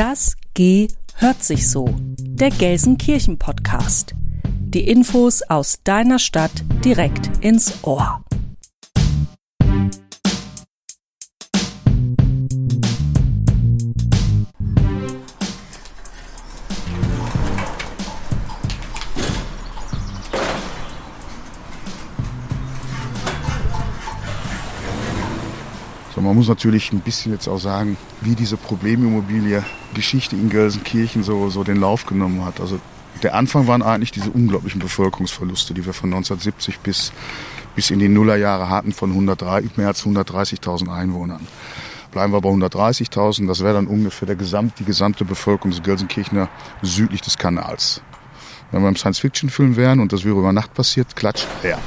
Das G hört sich so. Der Gelsenkirchen Podcast. Die Infos aus deiner Stadt direkt ins Ohr. Man muss natürlich ein bisschen jetzt auch sagen, wie diese Problemimmobilie Geschichte in Gelsenkirchen so, so den Lauf genommen hat. Also der Anfang waren eigentlich diese unglaublichen Bevölkerungsverluste, die wir von 1970 bis, bis in die Nullerjahre hatten von 103, mehr als 130.000 Einwohnern. Bleiben wir bei 130.000, das wäre dann ungefähr der Gesamt, die gesamte Bevölkerung des Gelsenkirchener südlich des Kanals. Wenn wir im Science-Fiction-Film wären und das wäre über Nacht passiert, klatscht leer.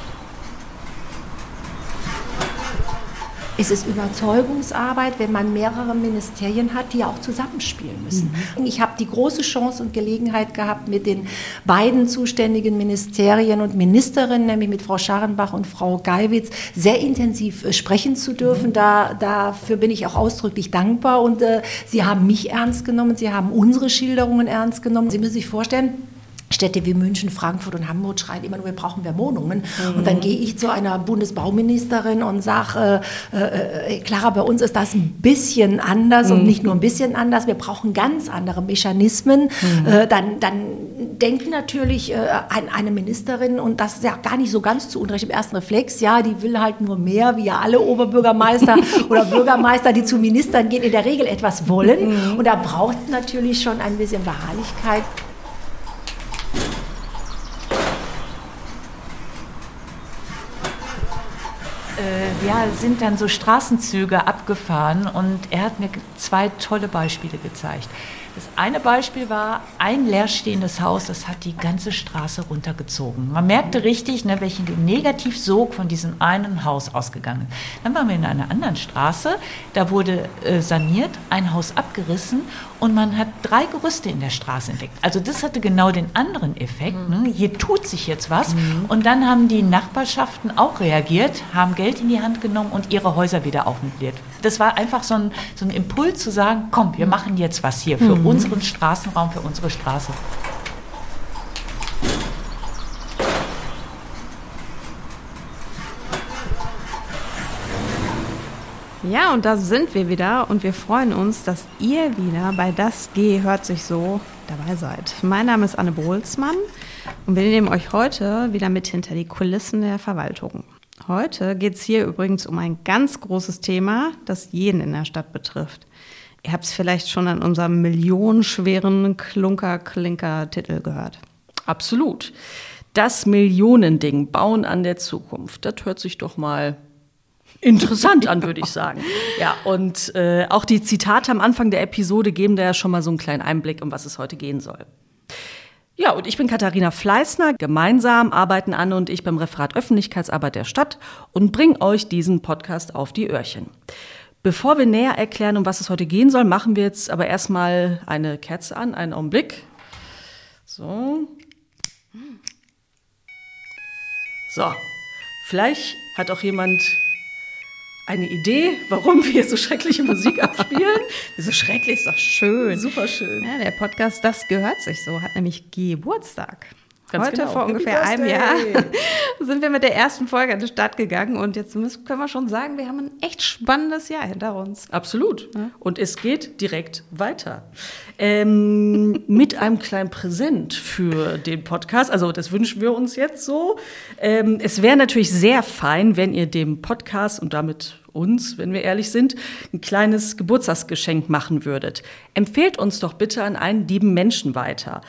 Es ist Überzeugungsarbeit, wenn man mehrere Ministerien hat, die auch zusammenspielen müssen. Mhm. Ich habe die große Chance und Gelegenheit gehabt, mit den beiden zuständigen Ministerien und Ministerinnen, nämlich mit Frau Scharrenbach und Frau Geiwitz, sehr intensiv äh, sprechen zu dürfen. Mhm. Da, dafür bin ich auch ausdrücklich dankbar. Und äh, Sie haben mich ernst genommen, Sie haben unsere Schilderungen ernst genommen. Sie müssen sich vorstellen, Städte wie München, Frankfurt und Hamburg schreien immer nur, wir brauchen mehr Wohnungen. Mhm. Und dann gehe ich zu einer Bundesbauministerin und sage, äh, äh, Clara, bei uns ist das ein bisschen anders mhm. und nicht nur ein bisschen anders, wir brauchen ganz andere Mechanismen. Mhm. Äh, dann, dann denkt natürlich äh, eine Ministerin, und das ist ja gar nicht so ganz zu Unrecht im ersten Reflex, ja, die will halt nur mehr, wie ja alle Oberbürgermeister oder Bürgermeister, die zu Ministern gehen, in der Regel etwas wollen. Mhm. Und da braucht es natürlich schon ein bisschen Beharrlichkeit. Ja, sind dann so Straßenzüge abgefahren und er hat mir zwei tolle Beispiele gezeigt. Das eine Beispiel war ein leerstehendes Haus, das hat die ganze Straße runtergezogen. Man merkte richtig, ne, welchen Negativsog von diesem einen Haus ausgegangen. Dann waren wir in einer anderen Straße, da wurde äh, saniert, ein Haus abgerissen und man hat drei Gerüste in der Straße entdeckt. Also das hatte genau den anderen Effekt. Ne? Hier tut sich jetzt was. Mhm. Und dann haben die Nachbarschaften auch reagiert, haben Geld in die Hand genommen und ihre Häuser wieder aufmöbliert. Das war einfach so ein, so ein Impuls zu sagen, komm, wir machen jetzt was hier für mhm. unseren Straßenraum, für unsere Straße. Ja, und da sind wir wieder und wir freuen uns, dass ihr wieder bei Das G hört sich so dabei seid. Mein Name ist Anne Bohlsmann und wir nehmen euch heute wieder mit hinter die Kulissen der Verwaltung. Heute geht es hier übrigens um ein ganz großes Thema, das jeden in der Stadt betrifft. Ihr habt es vielleicht schon an unserem millionenschweren Klunker-Klinker-Titel gehört. Absolut. Das Millionending, Bauen an der Zukunft. Das hört sich doch mal interessant an, würde ich sagen. Ja, und äh, auch die Zitate am Anfang der Episode geben da ja schon mal so einen kleinen Einblick, um was es heute gehen soll. Ja, und ich bin Katharina Fleißner. Gemeinsam arbeiten Anne und ich beim Referat Öffentlichkeitsarbeit der Stadt und bringen euch diesen Podcast auf die Öhrchen. Bevor wir näher erklären, um was es heute gehen soll, machen wir jetzt aber erstmal eine Kerze an, einen Augenblick. So. So. Vielleicht hat auch jemand eine Idee, warum wir so schreckliche Musik abspielen. so schrecklich ist doch schön. Super schön. Ja, der Podcast Das gehört sich so hat nämlich Geburtstag. Ganz Heute genau. vor ungefähr einem Jahr sind wir mit der ersten Folge an den Start gegangen und jetzt müssen, können wir schon sagen, wir haben ein echt spannendes Jahr hinter uns. Absolut. Ja. Und es geht direkt weiter. Ähm, mit einem kleinen Präsent für den Podcast. Also das wünschen wir uns jetzt so. Ähm, es wäre natürlich sehr fein, wenn ihr dem Podcast und damit uns, wenn wir ehrlich sind, ein kleines Geburtstagsgeschenk machen würdet. Empfehlt uns doch bitte an einen lieben Menschen weiter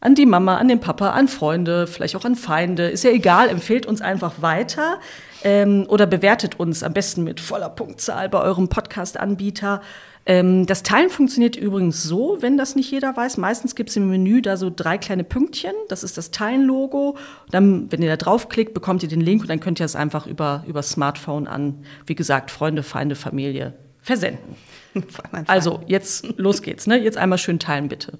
an die Mama, an den Papa, an Freunde, vielleicht auch an Feinde. Ist ja egal, empfehlt uns einfach weiter ähm, oder bewertet uns am besten mit voller Punktzahl bei eurem Podcast-Anbieter. Ähm, das Teilen funktioniert übrigens so, wenn das nicht jeder weiß. Meistens gibt es im Menü da so drei kleine Pünktchen. Das ist das Teilen-Logo. Dann, wenn ihr da draufklickt, bekommt ihr den Link und dann könnt ihr es einfach über, über Smartphone an, wie gesagt, Freunde, Feinde, Familie versenden. Also, jetzt los geht's. Ne? Jetzt einmal schön teilen, bitte.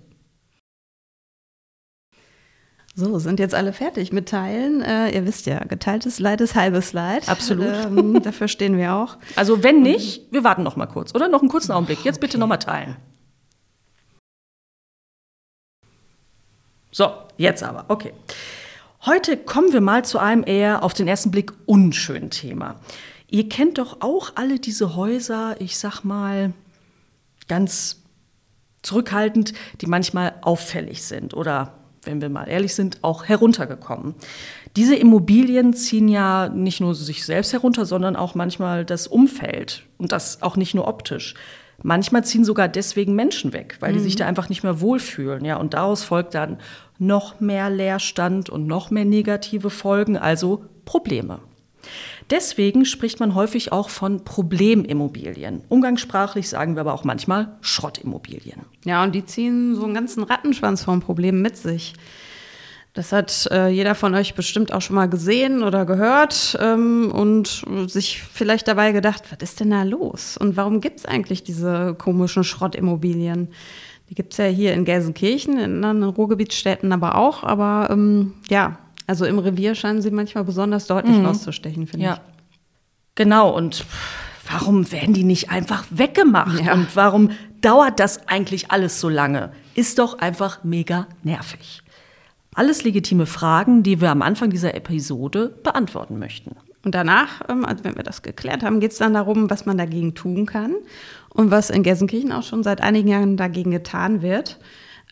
So, sind jetzt alle fertig mit Teilen. Äh, ihr wisst ja, geteiltes Leid ist halbes Leid. Absolut. Ähm, dafür stehen wir auch. Also wenn nicht, wir warten noch mal kurz, oder? Noch einen kurzen Augenblick. Jetzt bitte noch mal teilen. So, jetzt aber, okay. Heute kommen wir mal zu einem eher auf den ersten Blick unschönen Thema. Ihr kennt doch auch alle diese Häuser, ich sag mal ganz zurückhaltend, die manchmal auffällig sind oder, wenn wir mal ehrlich sind, auch heruntergekommen. Diese Immobilien ziehen ja nicht nur sich selbst herunter, sondern auch manchmal das Umfeld und das auch nicht nur optisch. Manchmal ziehen sogar deswegen Menschen weg, weil die sich da einfach nicht mehr wohlfühlen. Ja, und daraus folgt dann noch mehr Leerstand und noch mehr negative Folgen, also Probleme. Deswegen spricht man häufig auch von Problemimmobilien. Umgangssprachlich sagen wir aber auch manchmal Schrottimmobilien. Ja, und die ziehen so einen ganzen Rattenschwanz von Problemen mit sich. Das hat äh, jeder von euch bestimmt auch schon mal gesehen oder gehört ähm, und sich vielleicht dabei gedacht, was ist denn da los? Und warum gibt es eigentlich diese komischen Schrottimmobilien? Die gibt es ja hier in Gelsenkirchen, in anderen Ruhrgebietsstädten aber auch. Aber ähm, ja, also im Revier scheinen sie manchmal besonders deutlich mhm. rauszustechen, finde ja. ich. Genau, und warum werden die nicht einfach weggemacht? Ja. Und warum dauert das eigentlich alles so lange? Ist doch einfach mega nervig. Alles legitime Fragen, die wir am Anfang dieser Episode beantworten möchten. Und danach, ähm, also wenn wir das geklärt haben, geht es dann darum, was man dagegen tun kann und was in Gelsenkirchen auch schon seit einigen Jahren dagegen getan wird.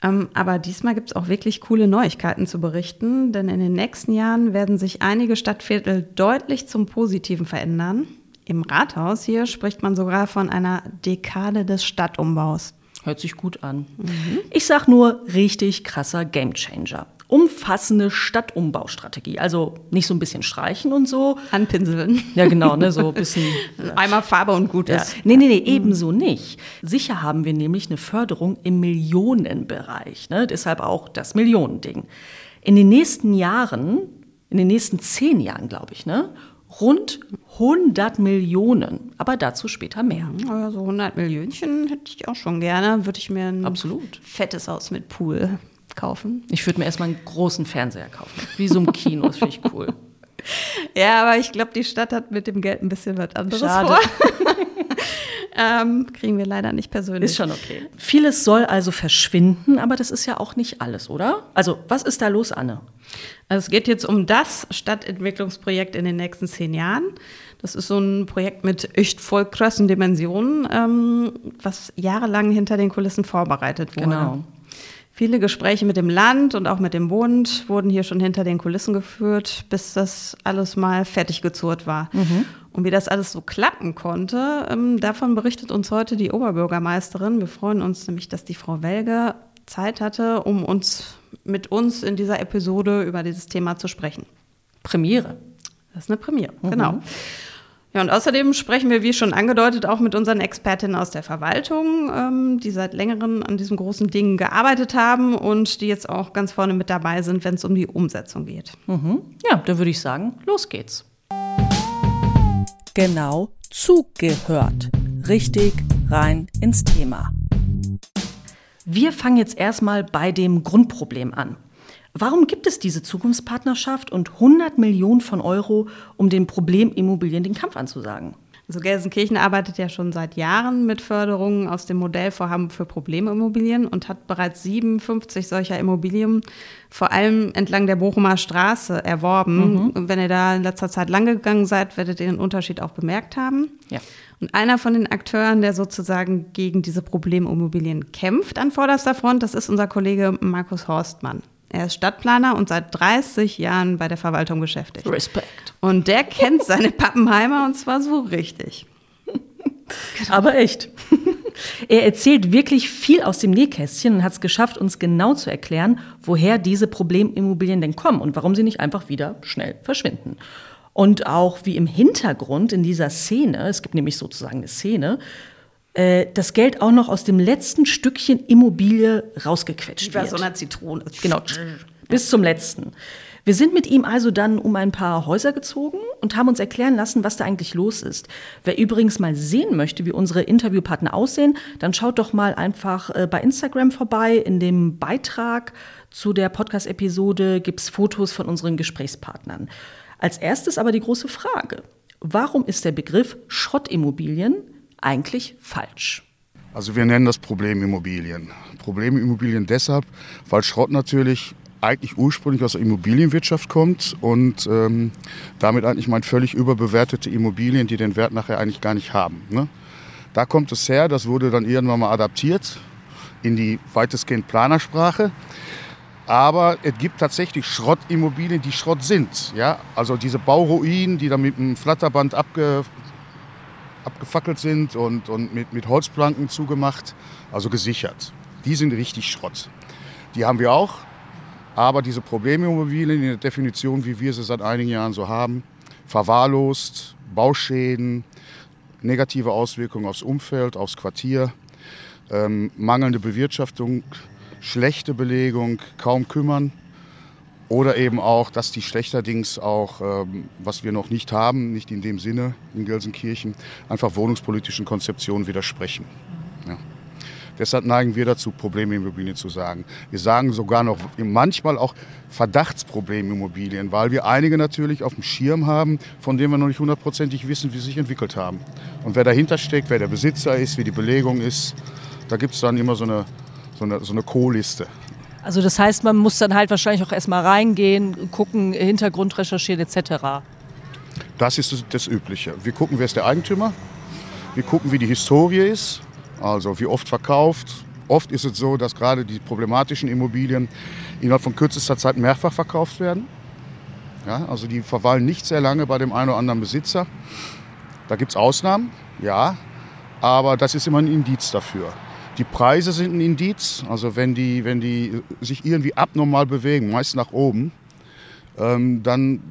Ähm, aber diesmal gibt es auch wirklich coole Neuigkeiten zu berichten, denn in den nächsten Jahren werden sich einige Stadtviertel deutlich zum Positiven verändern. Im Rathaus hier spricht man sogar von einer Dekade des Stadtumbaus. Hört sich gut an. Mhm. Ich sag nur richtig krasser Gamechanger umfassende Stadtumbaustrategie. Also nicht so ein bisschen streichen und so. Anpinseln. Ja, genau, ne, so ein bisschen. Einmal Farbe und gut ist. Ja. Nee, nee, nee, ebenso nicht. Sicher haben wir nämlich eine Förderung im Millionenbereich. Ne? Deshalb auch das Millionending. In den nächsten Jahren, in den nächsten zehn Jahren, glaube ich, ne? Rund 100 Millionen, aber dazu später mehr. Also 100 Millionchen hätte ich auch schon gerne. Würde ich mir ein Absolut. fettes Haus mit Pool kaufen. Ich würde mir erstmal einen großen Fernseher kaufen. Wie so ein Kino, das finde ich cool. Ja, aber ich glaube, die Stadt hat mit dem Geld ein bisschen was anderes Schade. vor. ähm, kriegen wir leider nicht persönlich. Ist schon okay. Vieles soll also verschwinden, aber das ist ja auch nicht alles, oder? Also, was ist da los, Anne? Also, es geht jetzt um das Stadtentwicklungsprojekt in den nächsten zehn Jahren. Das ist so ein Projekt mit echt voll krassen Dimensionen, ähm, was jahrelang hinter den Kulissen vorbereitet wurde. Genau. Viele Gespräche mit dem Land und auch mit dem Bund wurden hier schon hinter den Kulissen geführt, bis das alles mal fertig gezurrt war. Mhm. Und wie das alles so klappen konnte, ähm, davon berichtet uns heute die Oberbürgermeisterin. Wir freuen uns nämlich, dass die Frau Welge Zeit hatte, um uns mit uns in dieser Episode über dieses Thema zu sprechen. Premiere. Das ist eine Premiere, mhm. genau. Ja, und außerdem sprechen wir, wie schon angedeutet, auch mit unseren Expertinnen aus der Verwaltung, ähm, die seit längerem an diesem großen Ding gearbeitet haben und die jetzt auch ganz vorne mit dabei sind, wenn es um die Umsetzung geht. Mhm. Ja, dann würde ich sagen, los geht's. Genau zugehört. Richtig rein ins Thema. Wir fangen jetzt erstmal bei dem Grundproblem an. Warum gibt es diese Zukunftspartnerschaft und 100 Millionen von Euro, um den Problemimmobilien den Kampf anzusagen? Also Gelsenkirchen arbeitet ja schon seit Jahren mit Förderungen aus dem Modellvorhaben für Problemimmobilien und hat bereits 57 solcher Immobilien, vor allem entlang der Bochumer Straße, erworben. Mhm. wenn ihr da in letzter Zeit lang gegangen seid, werdet ihr den Unterschied auch bemerkt haben. Ja. Und einer von den Akteuren, der sozusagen gegen diese Problemimmobilien kämpft an vorderster Front, das ist unser Kollege Markus Horstmann. Er ist Stadtplaner und seit 30 Jahren bei der Verwaltung beschäftigt. Respekt. Und der kennt seine Pappenheimer und zwar so richtig. Aber echt. Er erzählt wirklich viel aus dem Nähkästchen und hat es geschafft, uns genau zu erklären, woher diese Problemimmobilien denn kommen und warum sie nicht einfach wieder schnell verschwinden. Und auch wie im Hintergrund in dieser Szene, es gibt nämlich sozusagen eine Szene, äh, das Geld auch noch aus dem letzten Stückchen Immobilie rausgequetscht wird. Wie bei so einer Zitrone. Genau, bis zum letzten. Wir sind mit ihm also dann um ein paar Häuser gezogen und haben uns erklären lassen, was da eigentlich los ist. Wer übrigens mal sehen möchte, wie unsere Interviewpartner aussehen, dann schaut doch mal einfach äh, bei Instagram vorbei. In dem Beitrag zu der Podcast-Episode gibt es Fotos von unseren Gesprächspartnern. Als erstes aber die große Frage. Warum ist der Begriff Schrottimmobilien eigentlich falsch? Also wir nennen das Problemimmobilien. Problemimmobilien deshalb, weil Schrott natürlich eigentlich ursprünglich aus der Immobilienwirtschaft kommt und ähm, damit eigentlich meint völlig überbewertete Immobilien, die den Wert nachher eigentlich gar nicht haben. Ne? Da kommt es her, das wurde dann irgendwann mal adaptiert in die weitestgehend Planersprache. Aber es gibt tatsächlich Schrottimmobilien, die Schrott sind. Ja? Also diese Bauruinen, die dann mit einem Flatterband abge, abgefackelt sind und, und mit, mit Holzplanken zugemacht, also gesichert. Die sind richtig Schrott. Die haben wir auch. Aber diese Problemimmobilien in der Definition, wie wir sie seit einigen Jahren so haben, verwahrlost, Bauschäden, negative Auswirkungen aufs Umfeld, aufs Quartier, ähm, mangelnde Bewirtschaftung, schlechte Belegung, kaum kümmern. Oder eben auch, dass die schlechterdings auch, ähm, was wir noch nicht haben, nicht in dem Sinne in Gelsenkirchen, einfach wohnungspolitischen Konzeptionen widersprechen. Ja. Deshalb neigen wir dazu, Problemimmobilien zu sagen. Wir sagen sogar noch manchmal auch Verdachtsproblemimmobilien, weil wir einige natürlich auf dem Schirm haben, von denen wir noch nicht hundertprozentig wissen, wie sie sich entwickelt haben. Und wer dahinter steckt, wer der Besitzer ist, wie die Belegung ist, da gibt es dann immer so eine, so eine, so eine Co-Liste. Also das heißt, man muss dann halt wahrscheinlich auch erstmal reingehen, gucken, Hintergrund recherchieren etc. Das ist das, Übliche. Wir gucken, wer ist der Eigentümer. Wir gucken, wie die Historie ist. Also wie oft verkauft. Oft ist es so, dass gerade die problematischen Immobilien innerhalb von kürzester Zeit mehrfach verkauft werden. Ja, also die verweilen nicht sehr lange bei dem einen oder anderen Besitzer. Da gibt es Ausnahmen, ja, aber das ist immer ein Indiz dafür. Die Preise sind ein Indiz, also wenn die, wenn die sich irgendwie abnormal bewegen, meist nach oben, ähm, dann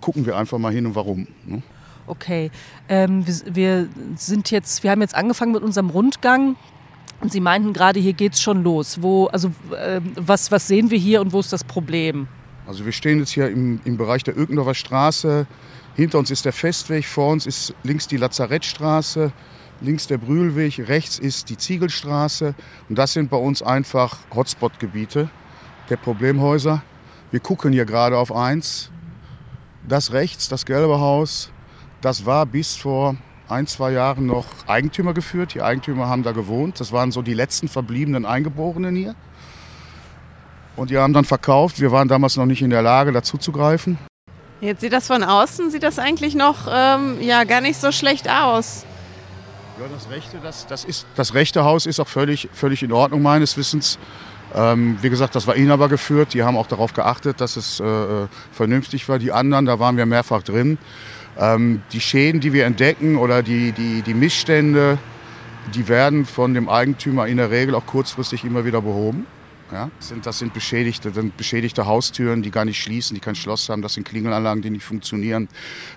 gucken wir einfach mal hin und warum. Ne? Okay, ähm, wir, wir, sind jetzt, wir haben jetzt angefangen mit unserem Rundgang. Und Sie meinten gerade, hier geht es schon los. Wo, also, äh, was, was sehen wir hier und wo ist das Problem? Also wir stehen jetzt hier im, im Bereich der Öckendorfer Straße. Hinter uns ist der Festweg, vor uns ist links die Lazarettstraße, links der Brühlweg, rechts ist die Ziegelstraße. Und das sind bei uns einfach Hotspot-Gebiete der Problemhäuser. Wir gucken hier gerade auf eins. Das rechts, das gelbe Haus, das war bis vor ein, zwei Jahren noch Eigentümer geführt. Die Eigentümer haben da gewohnt. Das waren so die letzten verbliebenen Eingeborenen hier. Und die haben dann verkauft. Wir waren damals noch nicht in der Lage, dazu zu greifen. Jetzt sieht das von außen, sieht das eigentlich noch ähm, ja, gar nicht so schlecht aus. Ja, das rechte, das, das, ist, das rechte Haus ist auch völlig, völlig in Ordnung meines Wissens. Ähm, wie gesagt, das war Inhaber geführt. Die haben auch darauf geachtet, dass es äh, vernünftig war. Die anderen, da waren wir mehrfach drin. Ähm, die Schäden, die wir entdecken oder die, die, die Missstände, die werden von dem Eigentümer in der Regel auch kurzfristig immer wieder behoben. Ja, das sind, beschädigte, das sind beschädigte Haustüren, die gar nicht schließen, die kein Schloss haben. Das sind Klingelanlagen, die nicht funktionieren.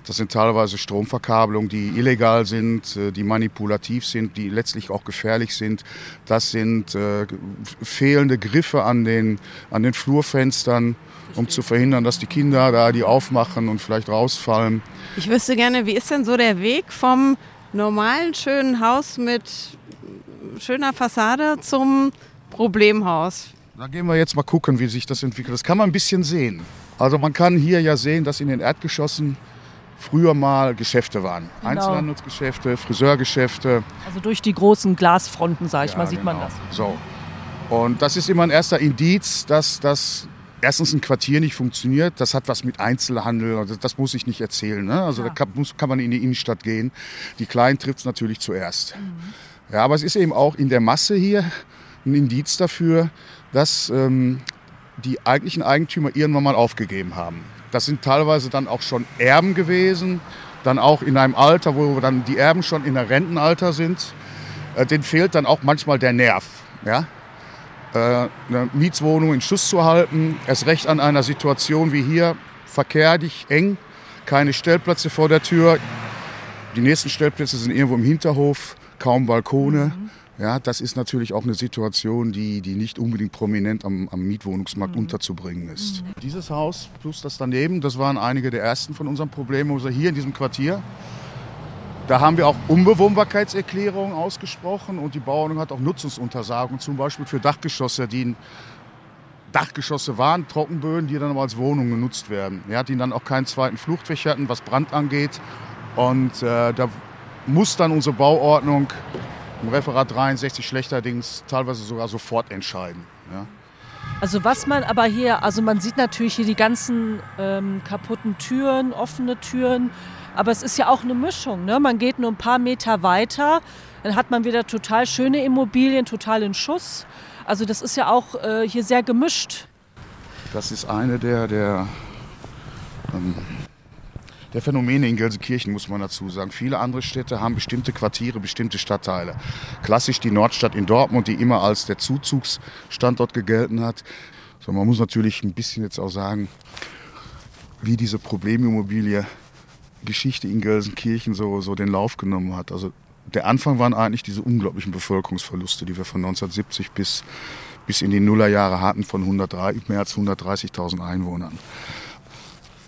Das sind teilweise Stromverkabelungen, die illegal sind, äh, die manipulativ sind, die letztlich auch gefährlich sind. Das sind äh, fehlende Griffe an den, an den Flurfenstern, um zu verhindern, dass die Kinder da die aufmachen und vielleicht rausfallen. Ich wüsste gerne, wie ist denn so der Weg vom normalen schönen Haus mit schöner Fassade zum Problemhaus? Da gehen wir jetzt mal gucken, wie sich das entwickelt. Das kann man ein bisschen sehen. Also man kann hier ja sehen, dass in den Erdgeschossen früher mal Geschäfte waren. Genau. Einzelhandelsgeschäfte, Friseurgeschäfte. Also durch die großen Glasfronten, sag ich ja, mal, sieht genau. man das. So. Und das ist immer ein erster Indiz, dass das erstens ein Quartier nicht funktioniert. Das hat was mit Einzelhandel, also das muss ich nicht erzählen. Ne? Also ja. da kann, muss, kann, man in die Innenstadt gehen. Die Kleinen trifft es natürlich zuerst. Mhm. Ja, aber es ist eben auch in der Masse hier ein Indiz dafür, dass ähm, die eigentlichen Eigentümer irgendwann mal aufgegeben haben. Das sind teilweise dann auch schon Erben gewesen, dann auch in einem Alter, wo dann die Erben schon in der Rentenalter sind. Äh, denen fehlt dann auch manchmal der Nerv. Ja? Äh, eine Mietswohnung in Schuss zu halten, erst recht an einer Situation wie hier, verkehrlich eng, keine Stellplätze vor der Tür. Die nächsten Stellplätze sind irgendwo im Hinterhof, kaum Balkone. Mhm. Ja, das ist natürlich auch eine Situation, die, die nicht unbedingt prominent am, am Mietwohnungsmarkt mhm. unterzubringen ist. Mhm. Dieses Haus plus das daneben, das waren einige der ersten von unseren Problemen. Also hier in diesem Quartier, da haben wir auch Unbewohnbarkeitserklärungen ausgesprochen und die Bauordnung hat auch Nutzungsuntersagung, zum Beispiel für Dachgeschosse, die Dachgeschosse waren, Trockenböden, die dann aber als Wohnungen genutzt werden. Ja, die dann auch keinen zweiten Fluchtweg hatten, was Brand angeht. Und äh, da muss dann unsere Bauordnung im Referat 63 schlechterdings teilweise sogar sofort entscheiden. Ja. Also was man aber hier, also man sieht natürlich hier die ganzen ähm, kaputten Türen, offene Türen, aber es ist ja auch eine Mischung. Ne? Man geht nur ein paar Meter weiter, dann hat man wieder total schöne Immobilien, total in Schuss. Also das ist ja auch äh, hier sehr gemischt. Das ist eine der, der, ähm, der Phänomene in Gelsenkirchen, muss man dazu sagen. Viele andere Städte haben bestimmte Quartiere, bestimmte Stadtteile. Klassisch die Nordstadt in Dortmund, die immer als der Zuzugsstandort gegelten hat. So, man muss natürlich ein bisschen jetzt auch sagen, wie diese Problemimmobilie Geschichte in Gelsenkirchen so, so den Lauf genommen hat. Also der Anfang waren eigentlich diese unglaublichen Bevölkerungsverluste, die wir von 1970 bis, bis in die Nullerjahre hatten, von 103, mehr als 130.000 Einwohnern.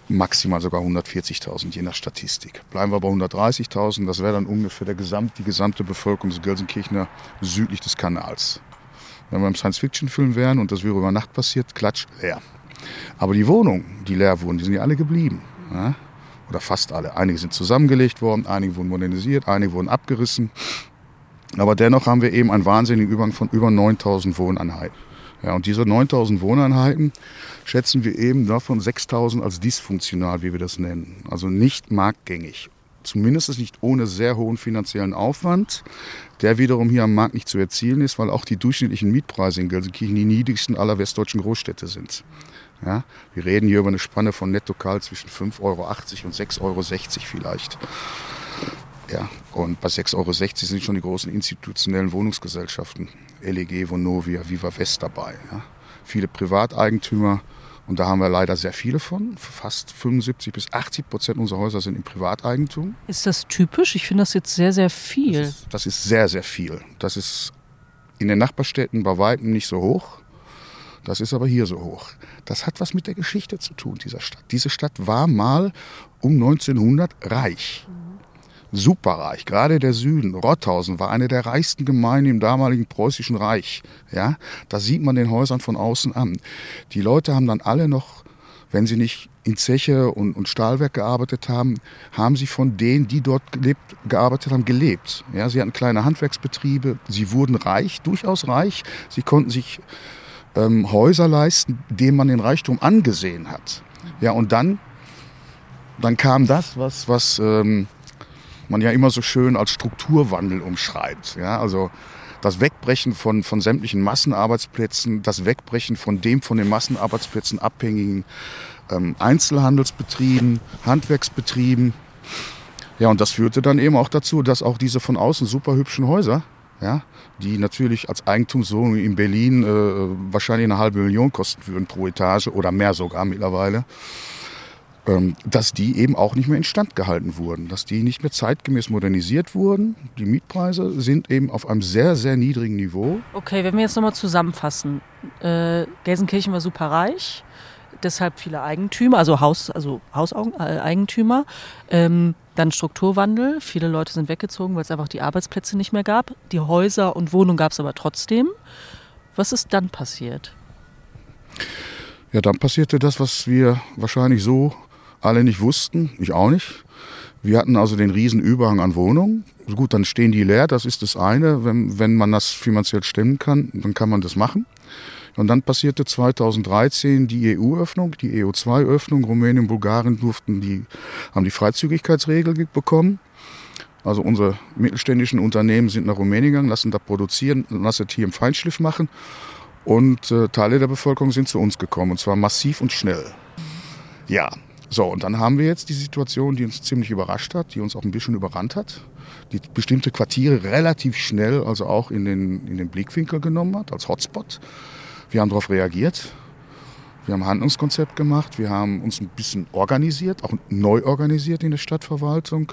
Maximal sogar 140.000, je nach Statistik. Bleiben wir bei 130.000, das wäre dann ungefähr der Gesamt, die gesamte Bevölkerung des Gelsenkirchener südlich des Kanals. Wenn wir im Science-Fiction-Film wären und das wäre über Nacht passiert, klatsch, leer. Aber die Wohnungen, die leer wurden, die sind ja alle geblieben. Ja? oder fast alle. Einige sind zusammengelegt worden, einige wurden modernisiert, einige wurden abgerissen. Aber dennoch haben wir eben einen wahnsinnigen Übergang von über 9000 Wohneinheiten. Ja, und diese 9000 Wohneinheiten schätzen wir eben davon 6000 als dysfunktional, wie wir das nennen. Also nicht marktgängig. Zumindest nicht ohne sehr hohen finanziellen Aufwand, der wiederum hier am Markt nicht zu erzielen ist, weil auch die durchschnittlichen Mietpreise in Gelsenkirchen die niedrigsten aller westdeutschen Großstädte sind. Ja, wir reden hier über eine Spanne von Nettokal zwischen 5,80 Euro und 6,60 Euro vielleicht. Ja, und bei 6,60 Euro sind schon die großen institutionellen Wohnungsgesellschaften, LEG, Vonovia, Viva West dabei. Ja. Viele Privateigentümer, und da haben wir leider sehr viele von. Fast 75 bis 80 Prozent unserer Häuser sind im Privateigentum. Ist das typisch? Ich finde das jetzt sehr, sehr viel. Das ist, das ist sehr, sehr viel. Das ist in den Nachbarstädten bei weitem nicht so hoch. Das ist aber hier so hoch. Das hat was mit der Geschichte zu tun, dieser Stadt. Diese Stadt war mal um 1900 reich. Superreich, gerade der Süden. Rotthausen war eine der reichsten Gemeinden im damaligen preußischen Reich. Ja, das sieht man den Häusern von außen an. Die Leute haben dann alle noch, wenn sie nicht in Zeche und, und Stahlwerk gearbeitet haben, haben sie von denen, die dort gelebt, gearbeitet haben, gelebt. Ja, sie hatten kleine Handwerksbetriebe, sie wurden reich, durchaus reich. Sie konnten sich ähm, Häuser leisten, denen man den Reichtum angesehen hat. Ja, und dann, dann kam das, was, was ähm, man ja immer so schön als Strukturwandel umschreibt. Ja, also das Wegbrechen von, von sämtlichen Massenarbeitsplätzen, das Wegbrechen von dem von den Massenarbeitsplätzen abhängigen ähm, Einzelhandelsbetrieben, Handwerksbetrieben. Ja, und das führte dann eben auch dazu, dass auch diese von außen super hübschen Häuser ja, die natürlich als Eigentumswohnung in Berlin äh, wahrscheinlich eine halbe Million kosten würden pro Etage oder mehr sogar mittlerweile, dass die eben auch nicht mehr instand gehalten wurden, dass die nicht mehr zeitgemäß modernisiert wurden. Die Mietpreise sind eben auf einem sehr, sehr niedrigen Niveau. Okay, wenn wir jetzt nochmal zusammenfassen. Äh, Gelsenkirchen war super reich, deshalb viele Eigentümer, also Haus, also Hauseigentümer. Äh, ähm, dann Strukturwandel. Viele Leute sind weggezogen, weil es einfach die Arbeitsplätze nicht mehr gab. Die Häuser und Wohnungen gab es aber trotzdem. Was ist dann passiert? Ja, dann passierte das, was wir wahrscheinlich so alle nicht wussten. Ich auch nicht. Wir hatten also den riesen Überhang an Wohnungen. Gut, dann stehen die leer, das ist das eine. Wenn, wenn man das finanziell stemmen kann, dann kann man das machen. Und dann passierte 2013 die EU-Öffnung, die EU2-Öffnung. Rumänien und Bulgarien durften die, haben die Freizügigkeitsregel bekommen. Also unsere mittelständischen Unternehmen sind nach Rumänien gegangen, lassen da produzieren, lassen hier im Feinschliff machen. Und äh, Teile der Bevölkerung sind zu uns gekommen, und zwar massiv und schnell. Ja, so, und dann haben wir jetzt die Situation, die uns ziemlich überrascht hat, die uns auch ein bisschen überrannt hat, die bestimmte Quartiere relativ schnell, also auch in den, in den Blickwinkel genommen hat, als Hotspot. Wir haben darauf reagiert. Wir haben ein Handlungskonzept gemacht. Wir haben uns ein bisschen organisiert, auch neu organisiert in der Stadtverwaltung.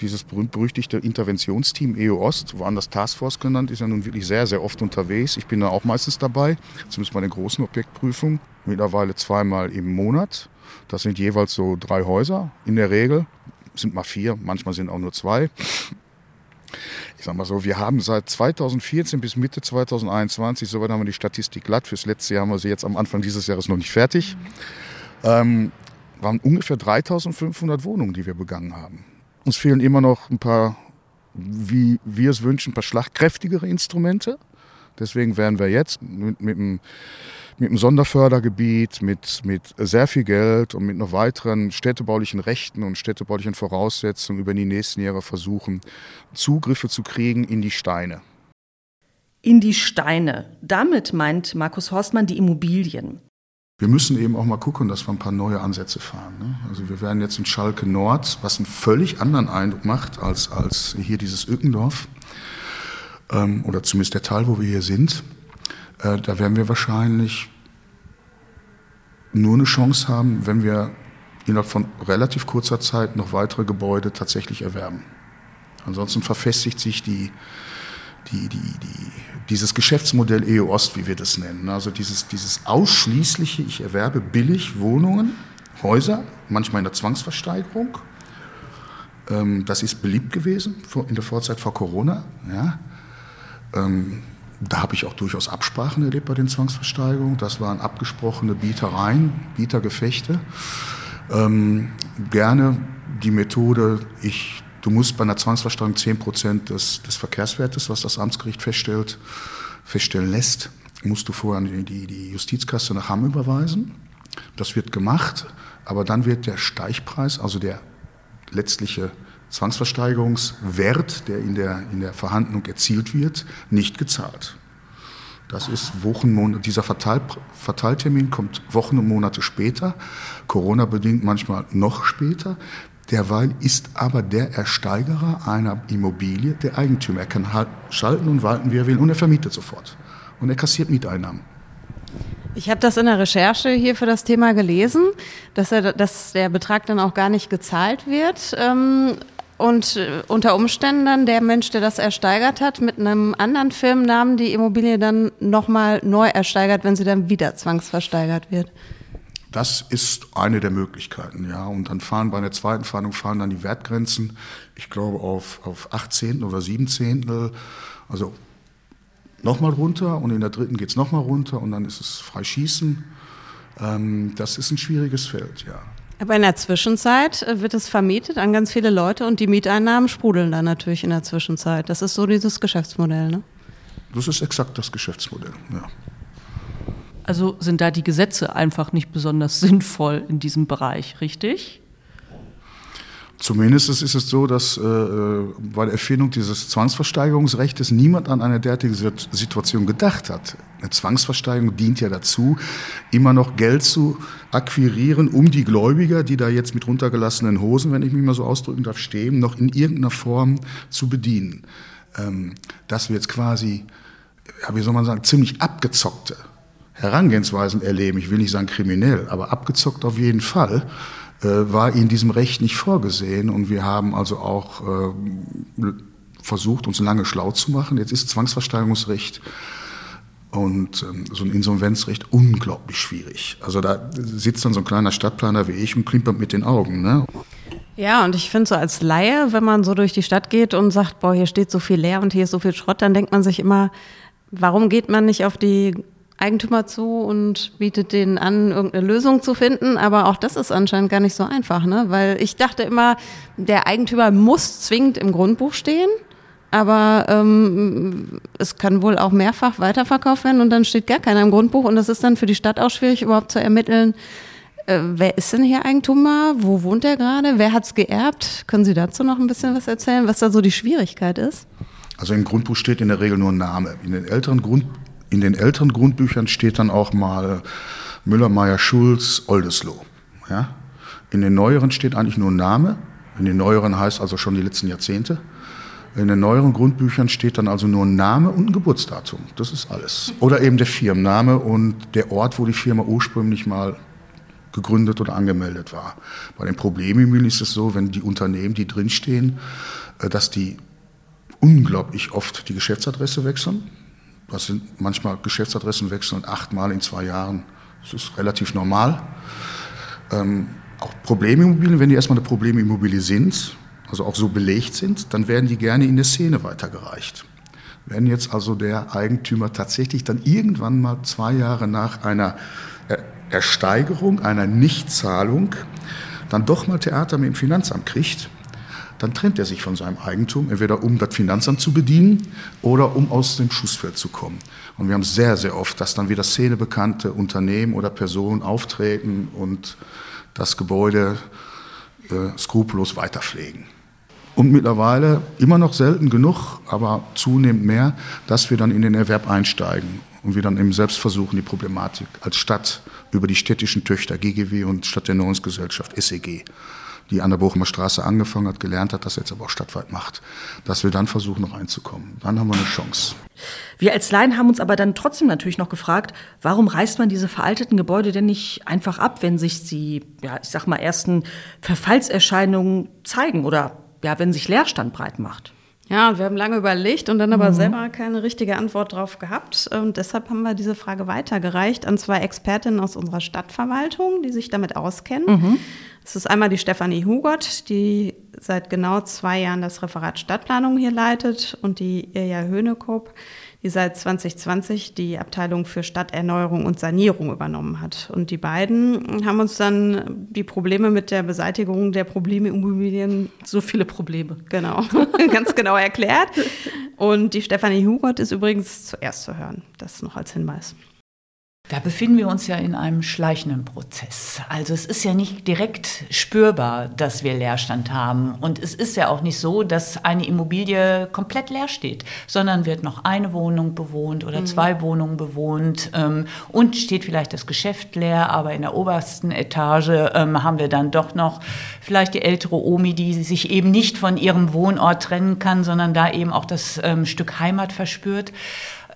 Dieses berühmt-berüchtigte Interventionsteam EO Ost, woanders Taskforce genannt, ist ja nun wirklich sehr, sehr oft unterwegs. Ich bin da auch meistens dabei, zumindest bei den großen Objektprüfungen. Mittlerweile zweimal im Monat. Das sind jeweils so drei Häuser in der Regel. Sind mal vier, manchmal sind auch nur zwei ich sag mal so, wir haben seit 2014 bis Mitte 2021, soweit haben wir die Statistik glatt, fürs letzte Jahr haben wir sie jetzt am Anfang dieses Jahres noch nicht fertig, ähm, waren ungefähr 3500 Wohnungen, die wir begangen haben. Uns fehlen immer noch ein paar, wie wir es wünschen, ein paar schlagkräftigere Instrumente. Deswegen werden wir jetzt mit, mit einem mit einem Sonderfördergebiet, mit, mit sehr viel Geld und mit noch weiteren städtebaulichen Rechten und städtebaulichen Voraussetzungen über die nächsten Jahre versuchen, Zugriffe zu kriegen in die Steine. In die Steine. Damit meint Markus Horstmann die Immobilien. Wir müssen eben auch mal gucken, dass wir ein paar neue Ansätze fahren. Ne? Also wir werden jetzt in Schalke Nord, was einen völlig anderen Eindruck macht als, als hier dieses Ückendorf, ähm, oder zumindest der Teil, wo wir hier sind, äh, da werden wir wahrscheinlich nur eine Chance haben, wenn wir innerhalb von relativ kurzer Zeit noch weitere Gebäude tatsächlich erwerben. Ansonsten verfestigt sich die, die, die, die, dieses Geschäftsmodell EU Ost, wie wir das nennen. Also dieses, dieses ausschließliche, ich erwerbe billig Wohnungen, Häuser, manchmal in der Zwangsversteigerung. Ähm, das ist beliebt gewesen in der Vorzeit vor Corona. Ja. Ähm, da habe ich auch durchaus Absprachen erlebt bei den Zwangsversteigerungen. Das waren abgesprochene Bietereien, Bietergefechte. Ähm, gerne die Methode, ich, du musst bei einer Zwangsversteigerung 10 Prozent des, des Verkehrswertes, was das Amtsgericht feststellt, feststellen lässt, musst du vorher die, die Justizkasse nach Hamm überweisen. Das wird gemacht, aber dann wird der Steichpreis, also der letztliche Zwangsversteigerungswert, der in der, in der Verhandlung erzielt wird, nicht gezahlt. Das ist Wochen, dieser Verteil, Verteiltermin kommt Wochen und Monate später, Corona-bedingt manchmal noch später. Derweil ist aber der Ersteigerer einer Immobilie der Eigentümer. Er kann halt schalten und walten, wie er will, und er vermietet sofort. Und er kassiert Mieteinnahmen. Ich habe das in der Recherche hier für das Thema gelesen, dass, er, dass der Betrag dann auch gar nicht gezahlt wird. Ähm, und äh, unter Umständen dann der Mensch, der das ersteigert hat, mit einem anderen Firmennamen die Immobilie dann nochmal neu ersteigert, wenn sie dann wieder zwangsversteigert wird. Das ist eine der Möglichkeiten, ja. Und dann fahren bei einer zweiten Fahndung fahren dann die Wertgrenzen, ich glaube, auf, auf 18 oder 17. Also nochmal runter und in der dritten geht es nochmal runter und dann ist es frei schießen. Ähm, das ist ein schwieriges Feld, ja. Aber in der Zwischenzeit äh, wird es vermietet an ganz viele Leute und die Mieteinnahmen sprudeln dann natürlich in der Zwischenzeit. Das ist so dieses Geschäftsmodell, ne? Das ist exakt das Geschäftsmodell, ja. Also sind da die Gesetze einfach nicht besonders sinnvoll in diesem Bereich, richtig? Zumindest ist es so, dass äh, bei der Erfindung dieses Zwangsversteigerungsrechts niemand an eine derartige Situation gedacht hat. Eine Zwangsversteigerung dient ja dazu, immer noch Geld zu akquirieren, um die Gläubiger, die da jetzt mit runtergelassenen Hosen, wenn ich mich mal so ausdrücken darf, stehen, noch in irgendeiner Form zu bedienen. Ähm, dass wir jetzt quasi, ja, wie soll man sagen, ziemlich abgezockte Herangehensweisen erleben. Ich will nicht sagen kriminell, aber abgezockt auf jeden Fall äh, war in diesem Recht nicht vorgesehen. Und wir haben also auch äh, versucht, uns lange schlau zu machen. Jetzt ist Zwangsversteigerungsrecht und ähm, so ein Insolvenzrecht unglaublich schwierig. Also da sitzt dann so ein kleiner Stadtplaner wie ich und klimpert mit den Augen. Ne? Ja, und ich finde so als Laie, wenn man so durch die Stadt geht und sagt, boah, hier steht so viel leer und hier ist so viel Schrott, dann denkt man sich immer, warum geht man nicht auf die Eigentümer zu und bietet denen an, irgendeine Lösung zu finden. Aber auch das ist anscheinend gar nicht so einfach, ne? Weil ich dachte immer, der Eigentümer muss zwingend im Grundbuch stehen. Aber ähm, es kann wohl auch mehrfach weiterverkauft werden und dann steht gar keiner im Grundbuch. Und das ist dann für die Stadt auch schwierig, überhaupt zu ermitteln, äh, wer ist denn hier Eigentümer? Wo wohnt er gerade? Wer hat es geerbt? Können Sie dazu noch ein bisschen was erzählen, was da so die Schwierigkeit ist? Also im Grundbuch steht in der Regel nur ein Name. In den älteren Grund, in den älteren Grundbüchern steht dann auch mal Müller, Meyer, Schulz, Oldesloe. Ja? In den neueren steht eigentlich nur ein Name. In den neueren heißt also schon die letzten Jahrzehnte. In den neueren Grundbüchern steht dann also nur ein Name und ein Geburtsdatum. Das ist alles. Oder eben der Firmenname und der Ort, wo die Firma ursprünglich mal gegründet oder angemeldet war. Bei den Problemimmobilien ist es so, wenn die Unternehmen, die drinstehen, äh, dass die unglaublich oft die Geschäftsadresse wechseln. Das sind manchmal Geschäftsadressen wechseln achtmal in zwei Jahren. Das ist relativ normal. Ähm, auch Problemimmobilien, wenn die erstmal eine Problemimmobilie sind, also auch so belegt sind, dann werden die gerne in der Szene weitergereicht. Wenn jetzt also der Eigentümer tatsächlich dann irgendwann mal zwei Jahre nach einer Ersteigerung, einer Nichtzahlung, dann doch mal Theater mit dem Finanzamt kriegt, dann trennt er sich von seinem Eigentum, entweder um das Finanzamt zu bedienen oder um aus dem Schussfeld zu kommen. Und wir haben sehr, sehr oft, dass dann wieder szenebekannte Unternehmen oder Personen auftreten und das Gebäude äh, skrupellos weiterpflegen. Und mittlerweile immer noch selten genug, aber zunehmend mehr, dass wir dann in den Erwerb einsteigen und wir dann eben selbst versuchen, die Problematik als Stadt über die städtischen Töchter GGW und Stadt der Erneuerungsgesellschaft SEG, die an der Bochumer Straße angefangen hat, gelernt hat, das jetzt aber auch stadtweit macht, dass wir dann versuchen, noch einzukommen. Dann haben wir eine Chance. Wir als Laien haben uns aber dann trotzdem natürlich noch gefragt, warum reißt man diese veralteten Gebäude denn nicht einfach ab, wenn sich die, ja, ich sag mal, ersten Verfallserscheinungen zeigen oder ja, wenn sich Leerstand breit macht? Ja, wir haben lange überlegt und dann aber mhm. selber keine richtige Antwort drauf gehabt. Und deshalb haben wir diese Frage weitergereicht an zwei Expertinnen aus unserer Stadtverwaltung, die sich damit auskennen. Mhm. Es ist einmal die Stefanie Hugott, die seit genau zwei Jahren das Referat Stadtplanung hier leitet und die Irja Höhnekop, die seit 2020 die Abteilung für Stadterneuerung und Sanierung übernommen hat. Und die beiden haben uns dann die Probleme mit der Beseitigung der Probleme Immobilien, so viele Probleme, genau, ganz genau erklärt. Und die Stefanie Hugott ist übrigens zuerst zu hören. Das noch als Hinweis. Da befinden wir uns ja in einem schleichenden Prozess. Also es ist ja nicht direkt spürbar, dass wir Leerstand haben. Und es ist ja auch nicht so, dass eine Immobilie komplett leer steht, sondern wird noch eine Wohnung bewohnt oder mhm. zwei Wohnungen bewohnt ähm, und steht vielleicht das Geschäft leer, aber in der obersten Etage ähm, haben wir dann doch noch vielleicht die ältere Omi, die sich eben nicht von ihrem Wohnort trennen kann, sondern da eben auch das ähm, Stück Heimat verspürt.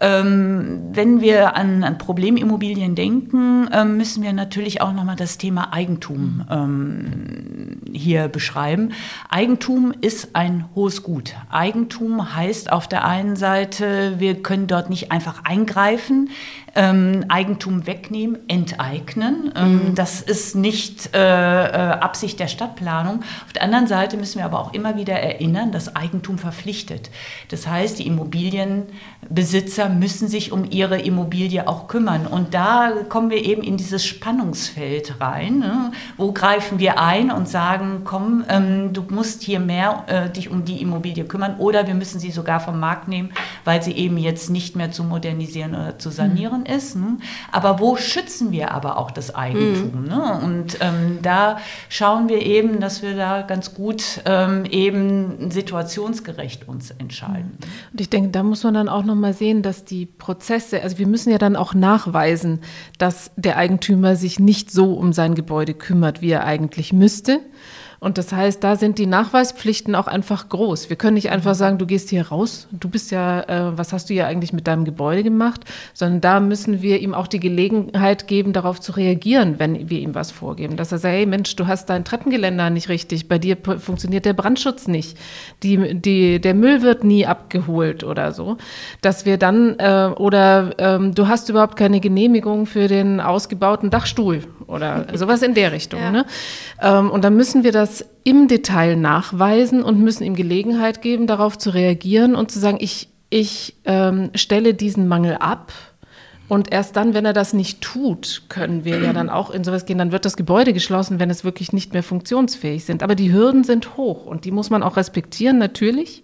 Ähm, wenn wir an, an Problemimmobilien denken, ähm, müssen wir natürlich auch nochmal das Thema Eigentum ähm, hier beschreiben. Eigentum ist ein hohes Gut. Eigentum heißt auf der einen Seite, wir können dort nicht einfach eingreifen ähm, Eigentum wegnehmen, enteignen. Ähm, mhm. Das ist nicht äh, äh, Absicht der Stadtplanung. Auf der anderen Seite müssen wir aber auch immer wieder erinnern, dass Eigentum verpflichtet. Das heißt, die Immobilienbesitzer müssen sich um ihre Immobilie auch kümmern. Und da kommen wir eben in dieses Spannungsfeld rein. Ne? Wo greifen wir ein und sagen, komm, ähm, du musst hier mehr äh, dich um die Immobilie kümmern oder wir müssen sie sogar vom Markt nehmen, weil sie eben jetzt nicht mehr zu modernisieren oder zu sanieren ist. Ne? Aber wo schützen wir aber auch das Eigentum? Mhm. Ne? Und ähm, da schauen wir eben, dass wir da ganz gut ähm, eben situationsgerecht uns entscheiden. Und ich denke, da muss man dann auch noch mal sehen, dass die Prozesse, also wir müssen ja dann auch nachweisen, dass der Eigentümer sich nicht so um sein Gebäude kümmert, wie er eigentlich müsste. Und das heißt, da sind die Nachweispflichten auch einfach groß. Wir können nicht einfach sagen, du gehst hier raus, du bist ja, äh, was hast du hier eigentlich mit deinem Gebäude gemacht, sondern da müssen wir ihm auch die Gelegenheit geben, darauf zu reagieren, wenn wir ihm was vorgeben. Dass er sagt, hey Mensch, du hast dein Treppengeländer nicht richtig, bei dir funktioniert der Brandschutz nicht, die, die, der Müll wird nie abgeholt oder so. Dass wir dann, äh, oder ähm, du hast überhaupt keine Genehmigung für den ausgebauten Dachstuhl oder sowas in der Richtung. Ja. Ne? Ähm, und dann müssen wir das im Detail nachweisen und müssen ihm Gelegenheit geben, darauf zu reagieren und zu sagen, ich, ich ähm, stelle diesen Mangel ab. Und erst dann, wenn er das nicht tut, können wir ja dann auch in sowas gehen. Dann wird das Gebäude geschlossen, wenn es wirklich nicht mehr funktionsfähig sind. Aber die Hürden sind hoch und die muss man auch respektieren, natürlich.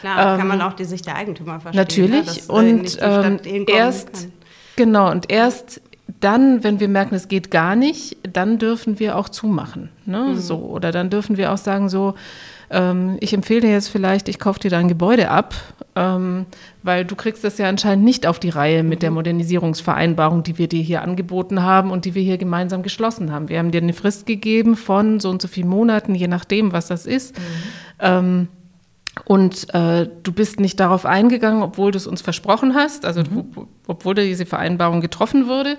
Klar, ähm, kann man auch die Sicht der Eigentümer verstehen. Natürlich. Ja, und ähm, erst, genau, und erst dann, wenn wir merken, es geht gar nicht, dann dürfen wir auch zumachen. Ne? Mhm. So, oder dann dürfen wir auch sagen, so, ähm, ich empfehle dir jetzt vielleicht, ich kaufe dir dein Gebäude ab, ähm, weil du kriegst das ja anscheinend nicht auf die Reihe mit der mhm. Modernisierungsvereinbarung, die wir dir hier angeboten haben und die wir hier gemeinsam geschlossen haben. Wir haben dir eine Frist gegeben von so und so vielen Monaten, je nachdem, was das ist. Mhm. Ähm, und äh, du bist nicht darauf eingegangen, obwohl du es uns versprochen hast, also mhm. obwohl diese Vereinbarung getroffen wurde.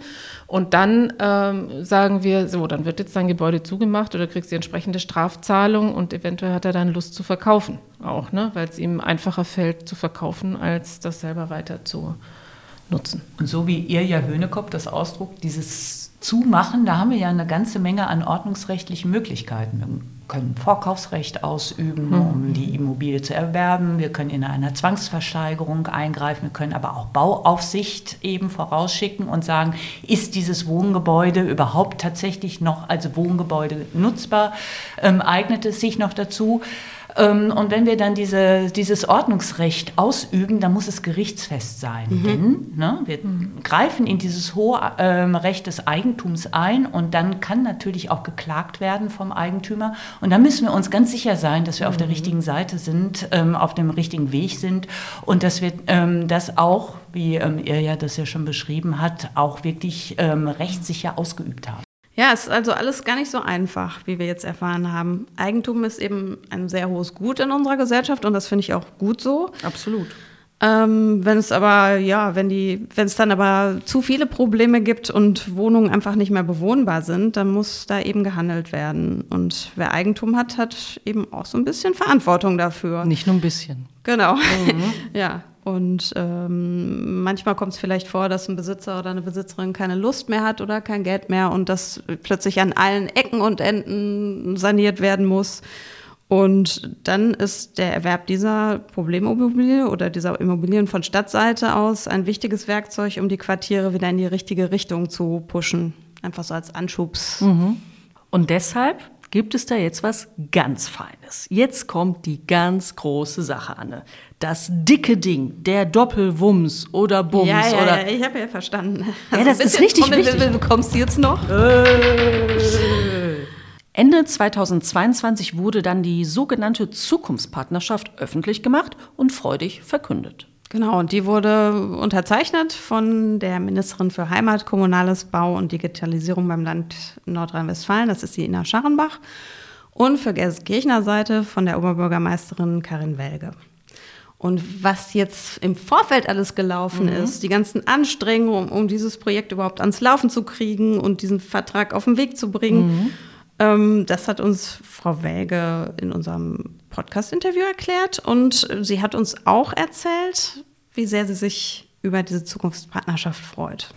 Und dann ähm, sagen wir, so, dann wird jetzt dein Gebäude zugemacht oder kriegst die entsprechende Strafzahlung und eventuell hat er dann Lust zu verkaufen auch, ne? weil es ihm einfacher fällt zu verkaufen, als das selber weiter zu nutzen. Und so wie ihr ja Höhnekopf das Ausdruck, dieses Zumachen, da haben wir ja eine ganze Menge an ordnungsrechtlichen Möglichkeiten. Wir können Vorkaufsrecht ausüben, hm. um die Immobilie zu erwerben. Wir können in einer Zwangsversteigerung eingreifen. Wir können aber auch Bauaufsicht eben vorausschicken und sagen, ist dieses Wohngebäude überhaupt tatsächlich noch als Wohngebäude nutzbar? Ähm, eignet es sich noch dazu? Ähm, und wenn wir dann diese, dieses Ordnungsrecht ausüben, dann muss es gerichtsfest sein. Mhm. Denn ne, wir mhm. greifen in dieses hohe ähm, Recht des Eigentums ein und dann kann natürlich auch geklagt werden vom Eigentümer. Und da müssen wir uns ganz sicher sein, dass wir mhm. auf der mhm. richtigen Seite sind, ähm, auf dem richtigen Weg sind und dass wir ähm, das auch, wie ähm, ihr ja das ja schon beschrieben hat, auch wirklich ähm, rechtssicher ausgeübt haben. Ja, es ist also alles gar nicht so einfach, wie wir jetzt erfahren haben. Eigentum ist eben ein sehr hohes Gut in unserer Gesellschaft und das finde ich auch gut so. Absolut. Ähm, wenn es aber, ja, wenn die, wenn es dann aber zu viele Probleme gibt und Wohnungen einfach nicht mehr bewohnbar sind, dann muss da eben gehandelt werden. Und wer Eigentum hat, hat eben auch so ein bisschen Verantwortung dafür. Nicht nur ein bisschen. Genau. Mhm. ja. Und ähm, manchmal kommt es vielleicht vor, dass ein Besitzer oder eine Besitzerin keine Lust mehr hat oder kein Geld mehr und das plötzlich an allen Ecken und Enden saniert werden muss. Und dann ist der Erwerb dieser Problemimmobilie oder dieser Immobilien von Stadtseite aus ein wichtiges Werkzeug, um die Quartiere wieder in die richtige Richtung zu pushen. Einfach so als Anschubs. Mhm. Und deshalb gibt es da jetzt was ganz Feines. Jetzt kommt die ganz große Sache, Anne. Das dicke Ding, der Doppelwumms oder Bums. Ja, ja, oder ja ich habe ja verstanden. Also ja, das ist richtig wichtig. Du kommst jetzt noch? Äh. Ende 2022 wurde dann die sogenannte Zukunftspartnerschaft öffentlich gemacht und freudig verkündet. Genau, und die wurde unterzeichnet von der Ministerin für Heimat, Kommunales Bau und Digitalisierung beim Land Nordrhein-Westfalen, das ist die Ina Scharrenbach, und für Gelsenkirchener Seite von der Oberbürgermeisterin Karin Welge. Und was jetzt im Vorfeld alles gelaufen mhm. ist, die ganzen Anstrengungen, um, um, dieses Projekt überhaupt ans Laufen zu kriegen und diesen Vertrag auf den Weg zu bringen, mhm. Ähm, das hat uns Frau Welge in unserem Podcast-Interview erklärt und sie hat uns auch erzählt, wie sehr sie sich über diese Zukunftspartnerschaft freut.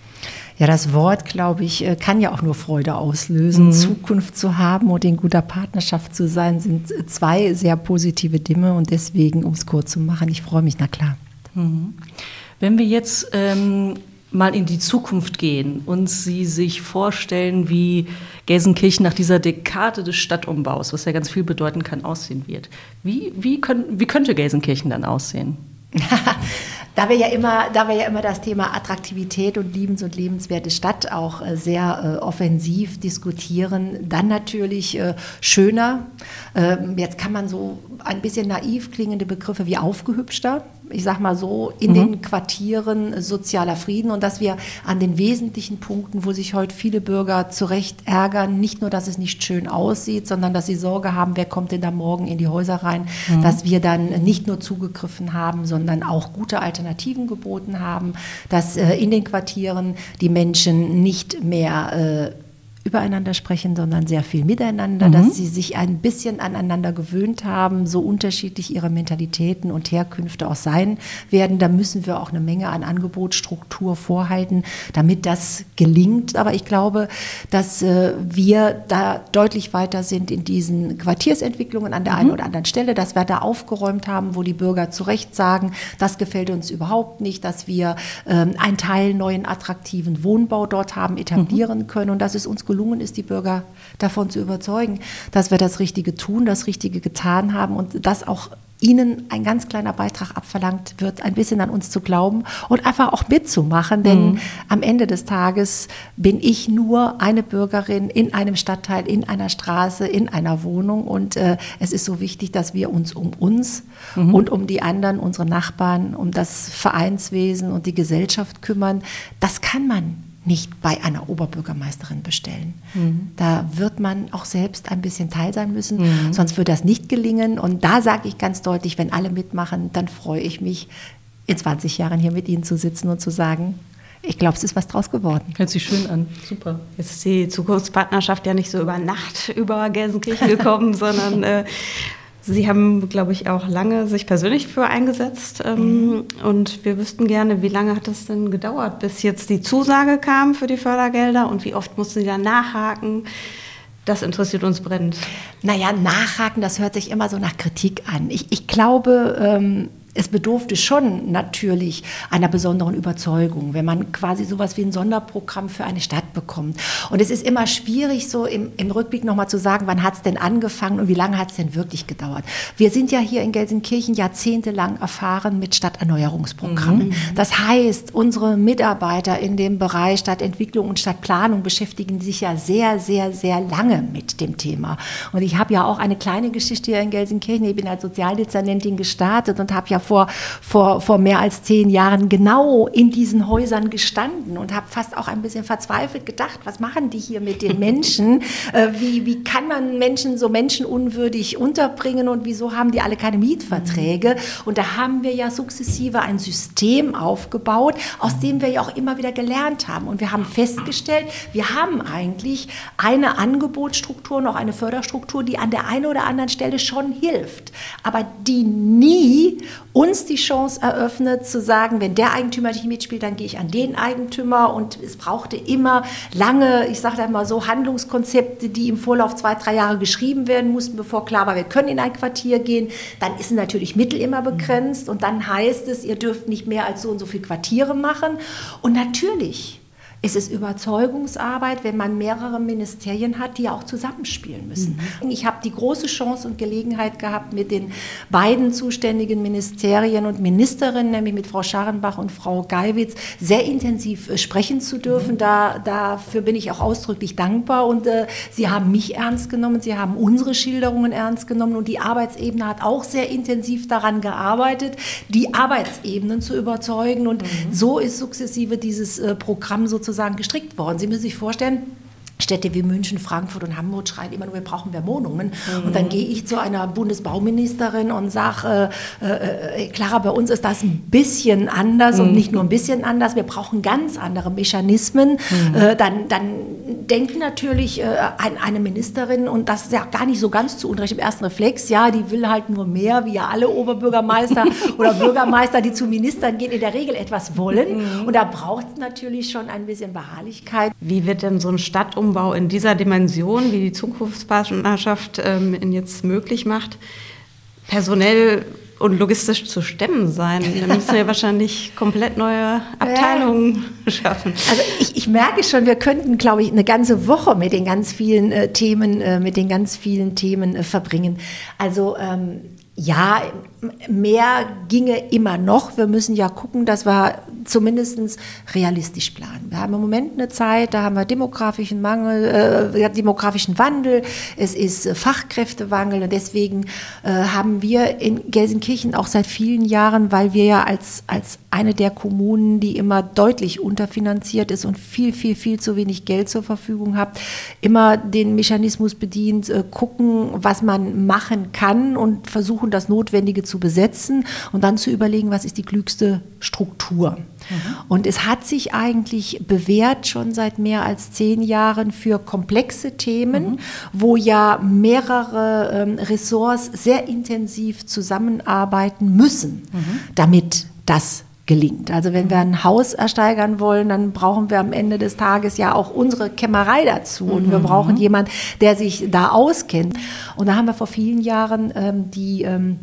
Ja, das Wort, glaube ich, äh, kann ja auch nur Freude auslösen. Mhm. Zukunft zu haben und in guter Partnerschaft zu sein, sind zwei sehr positive Dinge und deswegen, um es kurz zu machen, ich freue mich, na klar. Mhm. Wenn wir jetzt ähm, mal in die Zukunft gehen und Sie sich vorstellen, wie Gelsenkirchen nach dieser Dekade des Stadtumbaus, was ja ganz viel bedeuten kann, aussehen wird. Wie, wie, können, wie könnte Gelsenkirchen dann aussehen? da wir ja immer, da wir ja immer das Thema Attraktivität und liebens- und lebenswerte Stadt auch äh, sehr äh, offensiv diskutieren, dann natürlich äh, schöner. Ähm, jetzt kann man so ein bisschen naiv klingende Begriffe wie aufgehübschter ich sag mal so, in mhm. den Quartieren sozialer Frieden und dass wir an den wesentlichen Punkten, wo sich heute viele Bürger zu Recht ärgern, nicht nur, dass es nicht schön aussieht, sondern dass sie Sorge haben, wer kommt denn da morgen in die Häuser rein, mhm. dass wir dann nicht nur zugegriffen haben, sondern auch gute Alternativen geboten haben, dass äh, in den Quartieren die Menschen nicht mehr äh, übereinander sprechen, sondern sehr viel miteinander, mhm. dass sie sich ein bisschen aneinander gewöhnt haben, so unterschiedlich ihre Mentalitäten und Herkünfte auch sein werden. Da müssen wir auch eine Menge an Angebotsstruktur vorhalten, damit das gelingt. Aber ich glaube, dass äh, wir da deutlich weiter sind in diesen Quartiersentwicklungen an der mhm. einen oder anderen Stelle, dass wir da aufgeräumt haben, wo die Bürger zu Recht sagen, das gefällt uns überhaupt nicht, dass wir ähm, einen Teil neuen attraktiven Wohnbau dort haben etablieren mhm. können und dass es uns gelungen ist, die Bürger davon zu überzeugen, dass wir das Richtige tun, das Richtige getan haben und das auch ihnen ein ganz kleiner Beitrag abverlangt wird, ein bisschen an uns zu glauben und einfach auch mitzumachen. Denn mhm. am Ende des Tages bin ich nur eine Bürgerin in einem Stadtteil, in einer Straße, in einer Wohnung. Und äh, es ist so wichtig, dass wir uns um uns mhm. und um die anderen, unsere Nachbarn, um das Vereinswesen und die Gesellschaft kümmern. Das kann man nicht bei einer Oberbürgermeisterin bestellen. Mhm. Da wird man auch selbst ein bisschen teil sein müssen, mhm. sonst wird das nicht gelingen. Und da sage ich ganz deutlich, wenn alle mitmachen, dann freue ich mich, in 20 Jahren hier mit Ihnen zu sitzen und zu sagen, ich glaube, es ist was draus geworden. Hört sich schön an. Super. Jetzt ist die Zukunftspartnerschaft ja nicht so über Nacht über Gelsenkirchen gekommen, sondern äh, Sie haben, glaube ich, auch lange sich persönlich für eingesetzt. Ähm. Und wir wüssten gerne, wie lange hat es denn gedauert, bis jetzt die Zusage kam für die Fördergelder und wie oft mussten Sie da nachhaken? Das interessiert uns brennend. Naja, nachhaken, das hört sich immer so nach Kritik an. Ich, ich glaube, ähm, es bedurfte schon natürlich einer besonderen Überzeugung, wenn man quasi sowas wie ein Sonderprogramm für eine Stadt bekommt. Und es ist immer schwierig, so im, im Rückblick nochmal zu sagen, wann hat es denn angefangen und wie lange hat es denn wirklich gedauert. Wir sind ja hier in Gelsenkirchen jahrzehntelang erfahren mit Stadterneuerungsprogrammen. Mhm. Das heißt, unsere Mitarbeiter in dem Bereich Stadtentwicklung und Stadtplanung beschäftigen sich ja sehr, sehr, sehr lange mit dem Thema. Und ich habe ja auch eine kleine Geschichte hier in Gelsenkirchen. Ich bin als Sozialdezernentin gestartet und habe ja vor, vor, vor mehr als zehn Jahren genau in diesen Häusern gestanden und habe fast auch ein bisschen verzweifelt gedacht, was machen die hier mit den Menschen? äh, wie, wie kann man Menschen so menschenunwürdig unterbringen und wieso haben die alle keine Mietverträge? Und da haben wir ja sukzessive ein System aufgebaut, aus dem wir ja auch immer wieder gelernt haben. Und wir haben festgestellt, wir haben eigentlich eine Angebotsstruktur, noch eine Förderstruktur, die an der einen oder anderen Stelle schon hilft, aber die nie uns die Chance eröffnet zu sagen, wenn der Eigentümer nicht mitspielt, dann gehe ich an den Eigentümer und es brauchte immer lange, ich sage da mal so, Handlungskonzepte, die im Vorlauf zwei, drei Jahre geschrieben werden mussten, bevor klar war, wir können in ein Quartier gehen. Dann ist natürlich Mittel immer begrenzt und dann heißt es, ihr dürft nicht mehr als so und so viele Quartiere machen. Und natürlich es ist Überzeugungsarbeit, wenn man mehrere Ministerien hat, die ja auch zusammenspielen müssen. Mhm. Ich habe die große Chance und Gelegenheit gehabt, mit den beiden zuständigen Ministerien und Ministerinnen, nämlich mit Frau Scharrenbach und Frau Geiwitz, sehr intensiv äh, sprechen zu dürfen. Mhm. Da, dafür bin ich auch ausdrücklich dankbar. Und äh, Sie haben mich ernst genommen, Sie haben unsere Schilderungen ernst genommen und die Arbeitsebene hat auch sehr intensiv daran gearbeitet, die Arbeitsebenen zu überzeugen. Und mhm. so ist sukzessive dieses äh, Programm sozusagen sozusagen gestrickt worden. Sie müssen sich vorstellen, Städte wie München, Frankfurt und Hamburg schreien immer nur, wir brauchen mehr Wohnungen. Mhm. Und dann gehe ich zu einer Bundesbauministerin und sage, äh, äh, äh, Clara, bei uns ist das ein bisschen anders mhm. und nicht nur ein bisschen anders, wir brauchen ganz andere Mechanismen. Mhm. Äh, dann, dann denkt natürlich äh, ein, eine Ministerin, und das ist ja gar nicht so ganz zu Unrecht im ersten Reflex, ja, die will halt nur mehr, wie ja alle Oberbürgermeister oder Bürgermeister, die zu Ministern gehen, in der Regel etwas wollen. Mhm. Und da braucht es natürlich schon ein bisschen Beharrlichkeit. Wie wird denn so ein Stadtumbau Umbau in dieser Dimension, wie die Zukunftspartnerschaft ähm, ihn jetzt möglich macht, personell und logistisch zu stemmen sein. Da müssen wir wahrscheinlich komplett neue Abteilungen ja. schaffen. Also ich, ich, merke schon, wir könnten, glaube ich, eine ganze Woche mit den ganz vielen äh, Themen, äh, mit den ganz vielen Themen äh, verbringen. Also ähm, ja, mehr ginge immer noch. Wir müssen ja gucken, dass wir zumindest realistisch planen. Wir haben im Moment eine Zeit, da haben wir demografischen Mangel, äh, demografischen Wandel, es ist äh, Fachkräftewandel und deswegen äh, haben wir in Gelsenkirchen auch seit vielen Jahren, weil wir ja als, als eine der Kommunen, die immer deutlich unterfinanziert ist und viel, viel, viel zu wenig Geld zur Verfügung hat, immer den Mechanismus bedient, äh, gucken, was man machen kann und versuchen, das Notwendige zu besetzen und dann zu überlegen, was ist die klügste Struktur. Mhm. Und es hat sich eigentlich bewährt schon seit mehr als zehn Jahren für komplexe Themen, mhm. wo ja mehrere ähm, Ressorts sehr intensiv zusammenarbeiten müssen, mhm. damit das gelingt. Also wenn wir ein Haus ersteigern wollen, dann brauchen wir am Ende des Tages ja auch unsere Kämmerei dazu und wir brauchen mhm. jemand, der sich da auskennt. Und da haben wir vor vielen Jahren ähm, die ähm,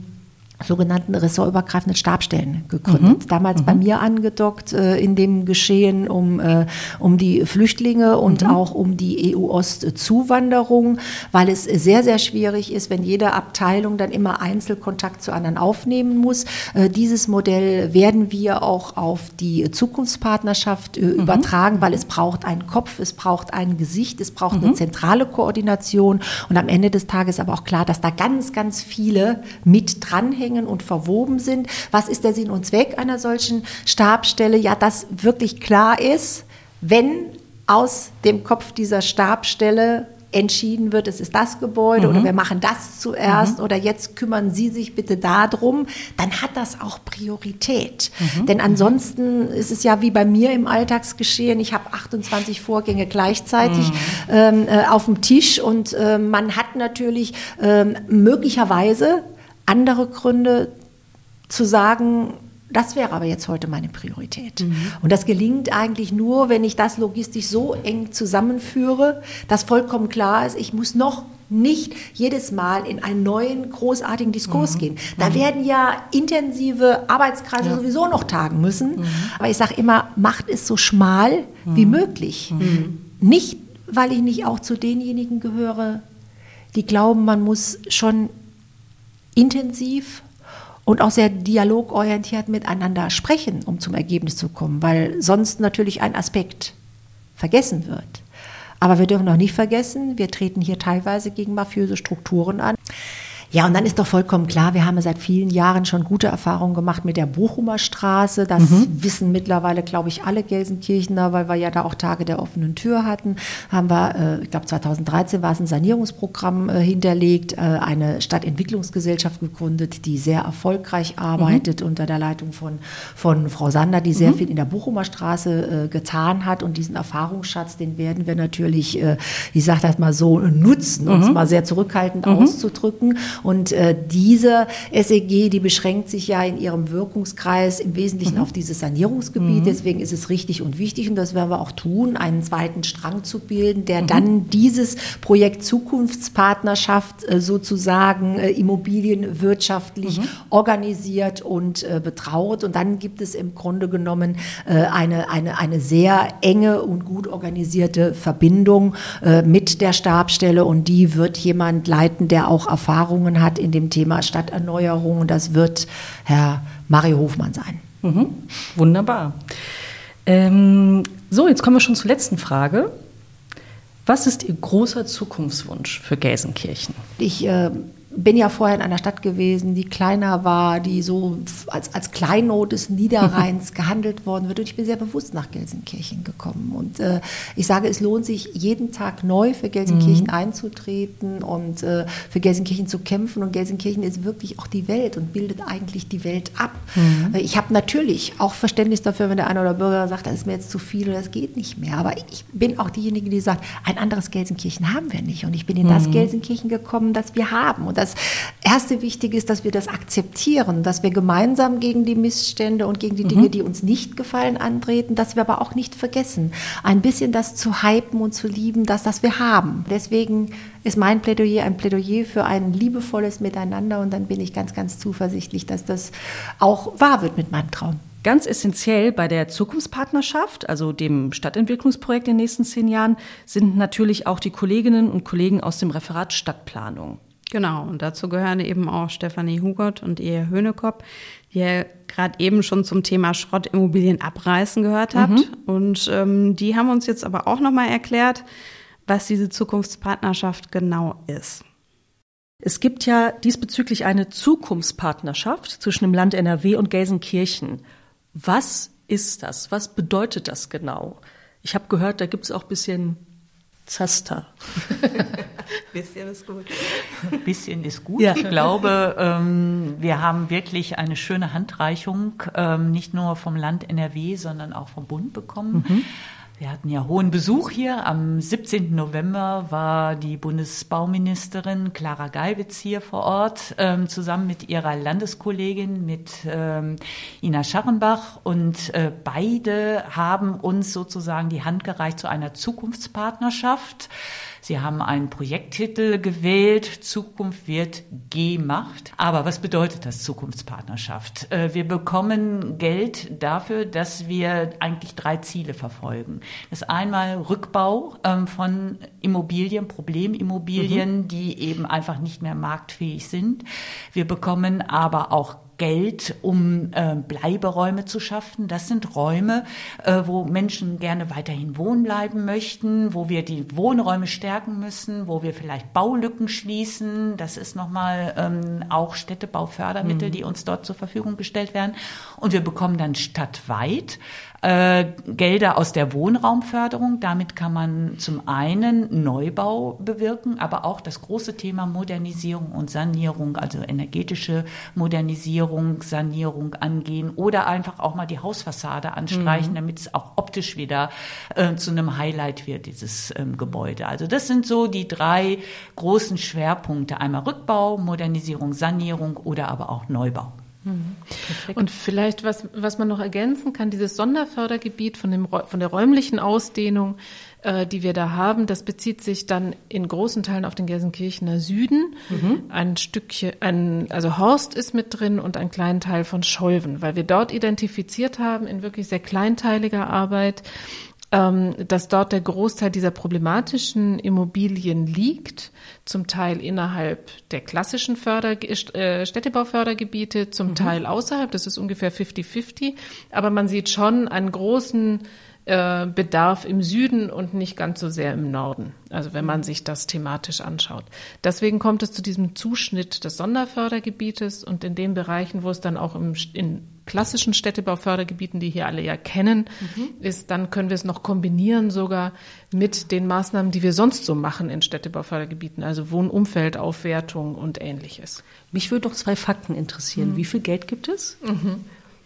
sogenannten ressortübergreifenden Stabstellen gegründet. Mhm. Damals mhm. bei mir angedockt äh, in dem Geschehen um, äh, um die Flüchtlinge und mhm. auch um die EU-Ost-Zuwanderung, weil es sehr, sehr schwierig ist, wenn jede Abteilung dann immer Einzelkontakt zu anderen aufnehmen muss. Äh, dieses Modell werden wir auch auf die Zukunftspartnerschaft äh, mhm. übertragen, weil es braucht einen Kopf, es braucht ein Gesicht, es braucht eine mhm. zentrale Koordination und am Ende des Tages aber auch klar, dass da ganz, ganz viele mit dranhängen zusammenhängen und verwoben sind. Was ist der Sinn und Zweck einer solchen Stabstelle? Ja, dass wirklich klar ist, wenn aus dem Kopf dieser Stabstelle entschieden wird, es ist das Gebäude mhm. oder wir machen das zuerst mhm. oder jetzt kümmern Sie sich bitte darum, dann hat das auch Priorität. Mhm. Denn ansonsten ist es ja wie bei mir im Alltagsgeschehen, ich habe 28 Vorgänge gleichzeitig mhm. ähm, äh, auf dem Tisch und äh, man hat natürlich äh, möglicherweise andere Gründe zu sagen, Das wäre aber jetzt heute meine Priorität. Mhm. Und das gelingt eigentlich nur, wenn ich das logistisch so eng zusammenführe, dass vollkommen klar ist, ich muss noch nicht jedes Mal in einen neuen großartigen Diskurs mhm. gehen. Da mhm. werden ja intensive Arbeitskreise ja. sowieso noch tagen müssen. Mhm. Aber ich sage immer, macht es so schmal wie mhm. möglich. Mhm. Nicht, weil ich nicht auch zu denjenigen gehöre, die glauben, man muss schon intensiv und auch sehr dialogorientiert miteinander sprechen, um zum Ergebnis zu kommen, weil sonst natürlich ein Aspekt vergessen wird. Aber wir dürfen auch nicht vergessen, wir treten hier teilweise gegen mafiöse Strukturen an. Ja, und dann ist doch vollkommen klar, wir haben seit vielen Jahren schon gute Erfahrungen gemacht mit der Bochumer Straße. Das mhm. wissen mittlerweile, glaube ich, alle Gelsenkirchener, weil wir ja da auch Tage der offenen Tür hatten. Haben wir, äh, ich glaube 2013 war es ein Sanierungsprogramm äh, hinterlegt, äh, eine Stadtentwicklungsgesellschaft gegründet, die sehr erfolgreich arbeitet mhm. unter der Leitung von, von Frau Sander, die sehr mhm. viel in der Bochumer Straße getan hat. Und diesen Erfahrungsschatz, den werden wir natürlich, ich sage das mal so, nutzen, um es mhm. mal sehr zurückhaltend mhm. auszudrücken. Und äh, diese SEG, die beschränkt sich ja in ihrem Wirkungskreis im Wesentlichen mhm. auf dieses Sanierungsgebiet. Mhm. Deswegen ist es richtig und wichtig, und das werden wir auch tun, einen zweiten Strang zu bilden, der mhm. dann dieses Projekt Zukunftspartnerschaft äh, sozusagen äh, immobilienwirtschaftlich mhm. organisiert und äh, betraut. Und dann gibt es im Grunde genommen äh, eine, eine, eine sehr enge und gut organisierte Verbindung äh, mit der Stabstelle und die wird jemand leiten, der auch Erfahrung Erfahrungen hat in dem Thema Stadterneuerung. Das wird Herr Mario Hofmann sein. Mhm. Wunderbar. Ähm, so, jetzt kommen wir schon zur letzten Frage. Was ist Ihr großer Zukunftswunsch für Gelsenkirchen? Ich äh, bin ja vorher in einer Stadt gewesen, die kleiner war, die so als, als Kleinod des Niederrheins gehandelt worden wird. Und ich bin sehr bewusst nach Gelsenkirchen gekommen. Und äh, ich sage, es lohnt sich jeden Tag neu für Gelsenkirchen mhm. einzutreten und äh, für Gelsenkirchen zu kämpfen. Und Gelsenkirchen ist wirklich auch die Welt und bildet eigentlich die Welt ab. Mhm. Äh, ich habe natürlich auch Verständnis dafür, wenn der eine oder Bürger sagt, das ist mir jetzt zu viel oder das geht nicht mehr. Aber ich bin auch diejenige, die sagt, ein anderes Gelsenkirchen haben wir nicht. Und ich bin in mhm. das Gelsenkirchen gekommen, das wir haben. Und das das erste Wichtige ist, dass wir das akzeptieren, dass wir gemeinsam gegen die Missstände und gegen die Dinge, mhm. die uns nicht gefallen, antreten, dass wir aber auch nicht vergessen, ein bisschen das zu hypen und zu lieben, dass das wir haben. Deswegen ist mein Plädoyer ein Plädoyer für ein liebevolles Miteinander und dann bin ich ganz, ganz zuversichtlich, dass das auch wahr wird mit meinem Traum. Ganz essentiell bei der Zukunftspartnerschaft, also dem Stadtentwicklungsprojekt in den nächsten zehn Jahren, sind natürlich auch die Kolleginnen und Kollegen aus dem Referat Stadtplanung. Genau, und dazu gehören eben auch Stefanie Hugott und ihr Hönekopp, die ihr gerade eben schon zum Thema Schrottimmobilien abreißen gehört habt. Mhm. Und ähm, die haben uns jetzt aber auch nochmal erklärt, was diese Zukunftspartnerschaft genau ist. Es gibt ja diesbezüglich eine Zukunftspartnerschaft zwischen dem Land NRW und Gelsenkirchen. Was ist das? Was bedeutet das genau? Ich habe gehört, da gibt es auch ein bisschen Zaster. bisschen ist gut. Bisschen ist gut. Ja. Ich glaube, ähm, wir haben wirklich eine schöne Handreichung, ähm, nicht nur vom Land NRW, sondern auch vom Bund bekommen. Mhm. Wir hatten ja hohen Besuch hier. Am 17. November war die Bundesbauministerin Clara Geibitz hier vor Ort, ähm, zusammen mit ihrer Landeskollegin, mit ähm, Ina Scharrenbach. Und äh, beide haben uns sozusagen die Hand gereicht zu einer Zukunftspartnerschaft Sie haben einen Projekttitel gewählt, Zukunft wird gemacht. Aber was bedeutet das Zukunftspartnerschaft? Äh, wir bekommen Geld dafür, dass wir eigentlich drei Ziele verfolgen. Das einmal Rückbau ähm, von Immobilien, Problemimmobilien, mhm. die eben einfach nicht mehr marktfähig sind. Wir bekommen aber auch Geld, um äh, Bleiberäume zu schaffen. Das sind Räume, äh, wo Menschen gerne weiterhin wohnen bleiben möchten, wo wir die Wohnräume stärken müssen, wo wir vielleicht Baulücken schließen. Das ist nochmal ähm, auch Städtebaufördermittel, mhm. die uns dort zur Verfügung gestellt werden. Und wir bekommen dann stadtweit äh, Gelder aus der Wohnraumförderung. Damit kann man zum einen Neubau bewirken, aber auch das große Thema Modernisierung und Sanierung, also energetische Modernisierung, Sanierung angehen oder einfach auch mal die Hausfassade anstreichen, mhm. damit es auch optisch wieder äh, zu einem Highlight wird, dieses ähm, Gebäude. Also das sind so die drei großen Schwerpunkte. Einmal Rückbau, Modernisierung, Sanierung oder aber auch Neubau. Und vielleicht, was, was man noch ergänzen kann, dieses Sonderfördergebiet von, dem, von der räumlichen Ausdehnung, äh, die wir da haben, das bezieht sich dann in großen Teilen auf den Gelsenkirchener Süden. Mhm. Ein Stückchen, ein, also Horst ist mit drin und ein kleinen Teil von Scholven, weil wir dort identifiziert haben in wirklich sehr kleinteiliger Arbeit, dass dort der Großteil dieser problematischen Immobilien liegt, zum Teil innerhalb der klassischen Förder äh, Städtebaufördergebiete, zum mhm. Teil außerhalb, das ist ungefähr 50-50, aber man sieht schon einen großen äh, Bedarf im Süden und nicht ganz so sehr im Norden. Also wenn man sich das thematisch anschaut. Deswegen kommt es zu diesem Zuschnitt des Sonderfördergebietes und in den Bereichen, wo es dann auch im, in klassischen Städtebaufördergebieten, die hier alle ja kennen, mhm. ist, dann können wir es noch kombinieren sogar mit den Maßnahmen, die wir sonst so machen in Städtebaufördergebieten, also Wohnumfeldaufwertung und ähnliches. Mich würde noch zwei Fakten interessieren. Mhm. Wie viel Geld gibt es? Mhm.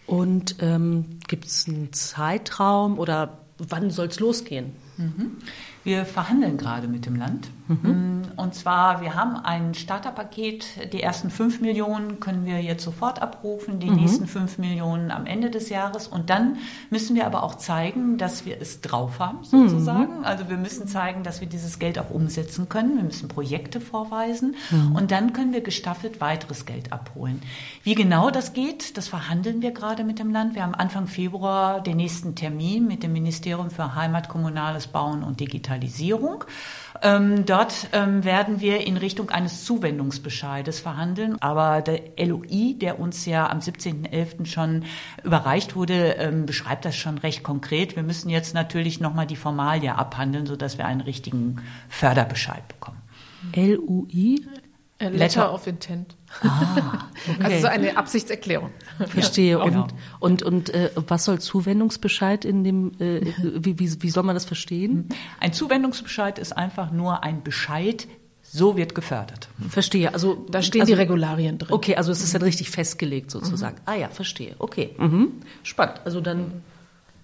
Und ähm, gibt es einen Zeitraum oder wann soll es losgehen? Mhm. Wir verhandeln gerade mit dem Land. Mhm. Und zwar, wir haben ein Starterpaket. Die ersten fünf Millionen können wir jetzt sofort abrufen, die mhm. nächsten fünf Millionen am Ende des Jahres. Und dann müssen wir aber auch zeigen, dass wir es drauf haben, sozusagen. Mhm. Also wir müssen zeigen, dass wir dieses Geld auch umsetzen können. Wir müssen Projekte vorweisen. Mhm. Und dann können wir gestaffelt weiteres Geld abholen. Wie genau das geht, das verhandeln wir gerade mit dem Land. Wir haben Anfang Februar den nächsten Termin mit dem Ministerium für Heimat, Kommunales Bauen und Digitalisierung. Digitalisierung. Ähm, dort ähm, werden wir in Richtung eines Zuwendungsbescheides verhandeln. Aber der LOI, der uns ja am 17.11. schon überreicht wurde, ähm, beschreibt das schon recht konkret. Wir müssen jetzt natürlich nochmal die Formalie abhandeln, sodass wir einen richtigen Förderbescheid bekommen. LUI? Letter, Letter of Intent. Ah, okay. Also so eine Absichtserklärung. Verstehe. Ja, genau. Und, und, und äh, was soll Zuwendungsbescheid in dem, äh, wie, wie, wie soll man das verstehen? Ein Zuwendungsbescheid ist einfach nur ein Bescheid, so wird gefördert. Verstehe. Also da stehen also, die Regularien drin. Okay, also es ist dann richtig festgelegt sozusagen. Mhm. Ah ja, verstehe. Okay. Mhm. Spannend. Also dann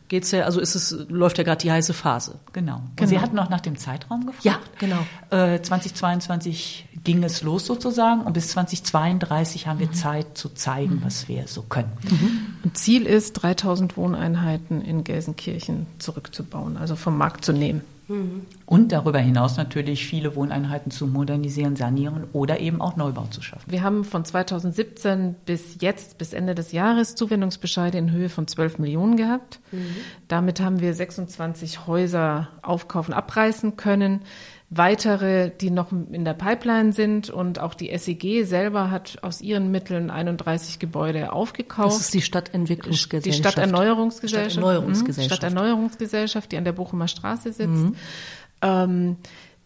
geht's ja, also ist es, läuft ja gerade die heiße Phase. Genau. Und genau. Sie hatten noch nach dem Zeitraum gefragt. Ja, genau. Äh, 2022 ging es los sozusagen und bis 2032 haben wir mhm. Zeit zu zeigen, was wir so können. Mhm. Ziel ist, 3000 Wohneinheiten in Gelsenkirchen zurückzubauen, also vom Markt zu nehmen. Mhm. Und darüber hinaus natürlich viele Wohneinheiten zu modernisieren, sanieren oder eben auch Neubau zu schaffen. Wir haben von 2017 bis jetzt, bis Ende des Jahres, Zuwendungsbescheide in Höhe von 12 Millionen gehabt. Mhm. Damit haben wir 26 Häuser aufkaufen, abreißen können weitere, die noch in der Pipeline sind und auch die SEG selber hat aus ihren Mitteln 31 Gebäude aufgekauft. Das ist die Stadtentwicklungsgesellschaft. Die Stadterneuerungsgesellschaft. Stadterneuerungsgesellschaft. Mhm. Stadterneuerungsgesellschaft, die an der Bochumer Straße sitzt. Mhm. Ähm,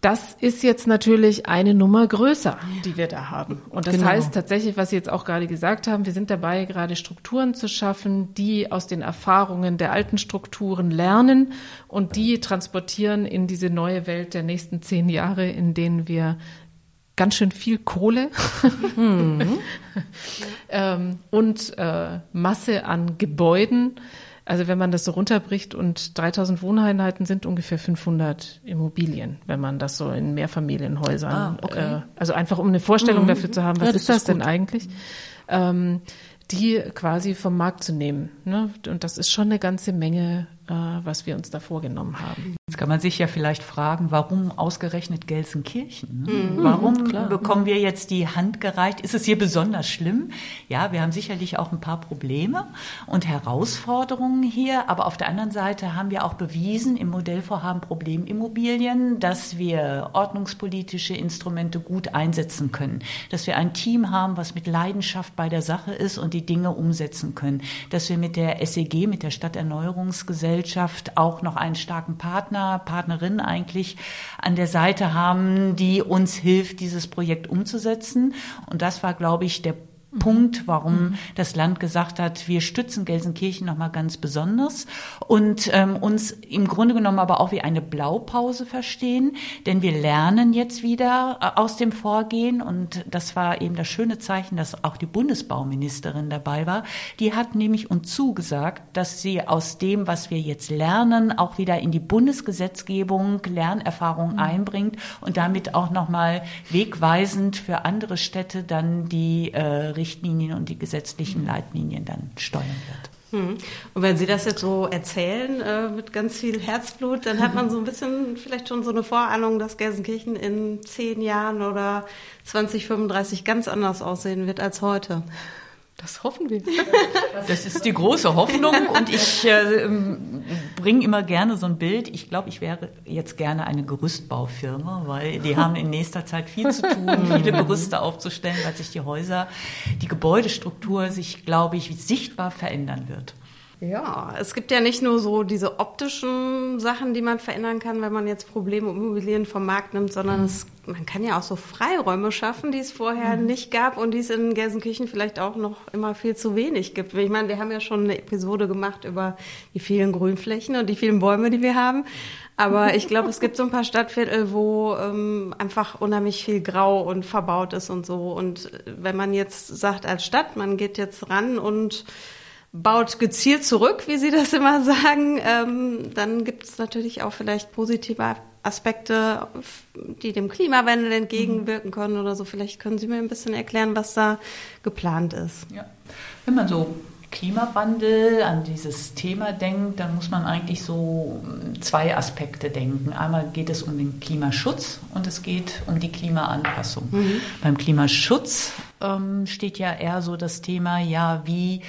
das ist jetzt natürlich eine Nummer größer, die wir da haben. Und das genau. heißt tatsächlich, was Sie jetzt auch gerade gesagt haben, wir sind dabei, gerade Strukturen zu schaffen, die aus den Erfahrungen der alten Strukturen lernen und die transportieren in diese neue Welt der nächsten zehn Jahre, in denen wir ganz schön viel Kohle mhm. ähm, und äh, Masse an Gebäuden also wenn man das so runterbricht und 3000 Wohneinheiten sind ungefähr 500 Immobilien, wenn man das so in Mehrfamilienhäusern, ah, okay. äh, also einfach um eine Vorstellung mhm. dafür zu haben, was ja, das ist das ist denn eigentlich, ähm, die quasi vom Markt zu nehmen. Ne? Und das ist schon eine ganze Menge was wir uns da vorgenommen haben. Jetzt kann man sich ja vielleicht fragen, warum ausgerechnet Gelsenkirchen? Ne? Mhm, warum klar. bekommen wir jetzt die Hand gereicht? Ist es hier besonders schlimm? Ja, wir haben sicherlich auch ein paar Probleme und Herausforderungen hier, aber auf der anderen Seite haben wir auch bewiesen im Modellvorhaben Problemimmobilien, dass wir ordnungspolitische Instrumente gut einsetzen können, dass wir ein Team haben, was mit Leidenschaft bei der Sache ist und die Dinge umsetzen können, dass wir mit der SEG, mit der Stadterneuerungsgesellschaft, Gesellschaft auch noch einen starken Partner, Partnerin eigentlich an der Seite haben, die uns hilft, dieses Projekt umzusetzen. Und das war, glaube ich, der Punkt, warum mhm. das Land gesagt hat, wir stützen Gelsenkirchen nochmal ganz besonders und ähm, uns im Grunde genommen aber auch wie eine Blaupause verstehen, denn wir lernen jetzt wieder äh, aus dem Vorgehen und das war eben das schöne Zeichen, dass auch die Bundesbauministerin dabei war. Die hat nämlich uns zugesagt, dass sie aus dem, was wir jetzt lernen, auch wieder in die Bundesgesetzgebung Lernerfahrung mhm. einbringt und damit auch nochmal wegweisend für andere Städte dann die äh, Richtlinien und die gesetzlichen Leitlinien dann steuern wird. Hm. Und wenn Sie das jetzt so erzählen äh, mit ganz viel Herzblut, dann hat man so ein bisschen vielleicht schon so eine Vorahnung, dass Gelsenkirchen in zehn Jahren oder 2035 ganz anders aussehen wird als heute. Das hoffen wir. Das ist die große Hoffnung und ich äh, bringe immer gerne so ein Bild. Ich glaube, ich wäre jetzt gerne eine Gerüstbaufirma, weil die haben in nächster Zeit viel zu tun, viele Gerüste aufzustellen, weil sich die Häuser, die Gebäudestruktur sich, glaube ich, sichtbar verändern wird. Ja, es gibt ja nicht nur so diese optischen Sachen, die man verändern kann, wenn man jetzt Probleme Immobilien vom Markt nimmt, sondern es, man kann ja auch so Freiräume schaffen, die es vorher mhm. nicht gab und die es in Gelsenkirchen vielleicht auch noch immer viel zu wenig gibt. Ich meine, wir haben ja schon eine Episode gemacht über die vielen Grünflächen und die vielen Bäume, die wir haben. Aber ich glaube, es gibt so ein paar Stadtviertel, wo ähm, einfach unheimlich viel Grau und verbaut ist und so. Und wenn man jetzt sagt als Stadt, man geht jetzt ran und baut gezielt zurück, wie Sie das immer sagen, ähm, dann gibt es natürlich auch vielleicht positive Aspekte, die dem Klimawandel entgegenwirken können oder so. Vielleicht können Sie mir ein bisschen erklären, was da geplant ist. Ja. Wenn man so Klimawandel, an dieses Thema denkt, dann muss man eigentlich so zwei Aspekte denken. Einmal geht es um den Klimaschutz und es geht um die Klimaanpassung. Mhm. Beim Klimaschutz ähm, steht ja eher so das Thema, ja, wie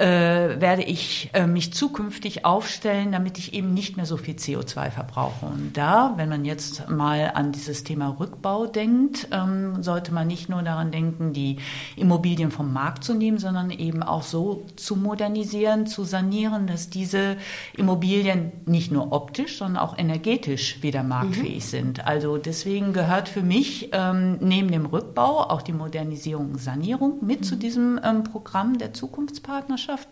äh, werde ich äh, mich zukünftig aufstellen, damit ich eben nicht mehr so viel CO2 verbrauche. Und da, wenn man jetzt mal an dieses Thema Rückbau denkt, ähm, sollte man nicht nur daran denken, die Immobilien vom Markt zu nehmen, sondern eben auch so zu modernisieren, zu sanieren, dass diese Immobilien nicht nur optisch, sondern auch energetisch wieder marktfähig mhm. sind. Also deswegen gehört für mich ähm, neben dem Rückbau auch die Modernisierung und Sanierung mit mhm. zu diesem ähm, Programm der Zukunftspartnerschaft. Gesellschaft.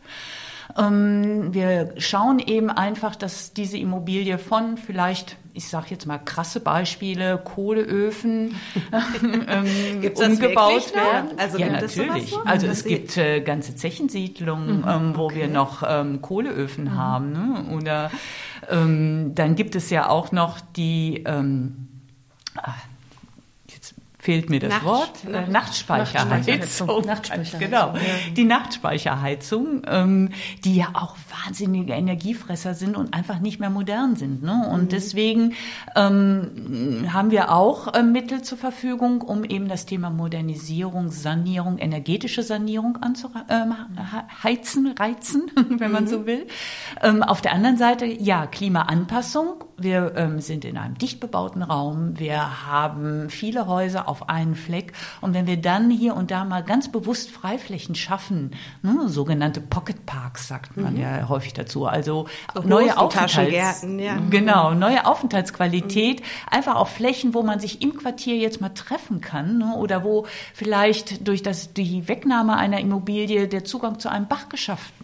Ähm, wir schauen eben einfach, dass diese Immobilie von vielleicht, ich sage jetzt mal krasse Beispiele, Kohleöfen ähm, umgebaut werden. Also ja, natürlich. So? Also es gibt äh, ganze Zechensiedlungen, mhm, ähm, wo okay. wir noch ähm, Kohleöfen mhm. haben. Ne? Oder ähm, dann gibt es ja auch noch die ähm, fehlt mir das Nacht, Wort, Nacht, Nachtspeicherheizung. Nachtspeicherheizung. Genau, die Nachtspeicherheizung, ähm, die ja auch wahnsinnige Energiefresser sind und einfach nicht mehr modern sind. Ne? Und mhm. deswegen ähm, haben wir auch äh, Mittel zur Verfügung, um eben das Thema Modernisierung, Sanierung, energetische Sanierung anzuheizen, ähm, reizen, wenn man mhm. so will. Ähm, auf der anderen Seite, ja, Klimaanpassung. Wir ähm, sind in einem dicht bebauten Raum. Wir haben viele Häuser auf einen Fleck. Und wenn wir dann hier und da mal ganz bewusst Freiflächen schaffen, ne, sogenannte Pocket Parks sagt man mhm. ja häufig dazu, also so neue Aufenthalts ja. genau neue Aufenthaltsqualität, mhm. einfach auf Flächen, wo man sich im Quartier jetzt mal treffen kann ne, oder wo vielleicht durch das die Wegnahme einer Immobilie der Zugang zu einem Bach geschaffen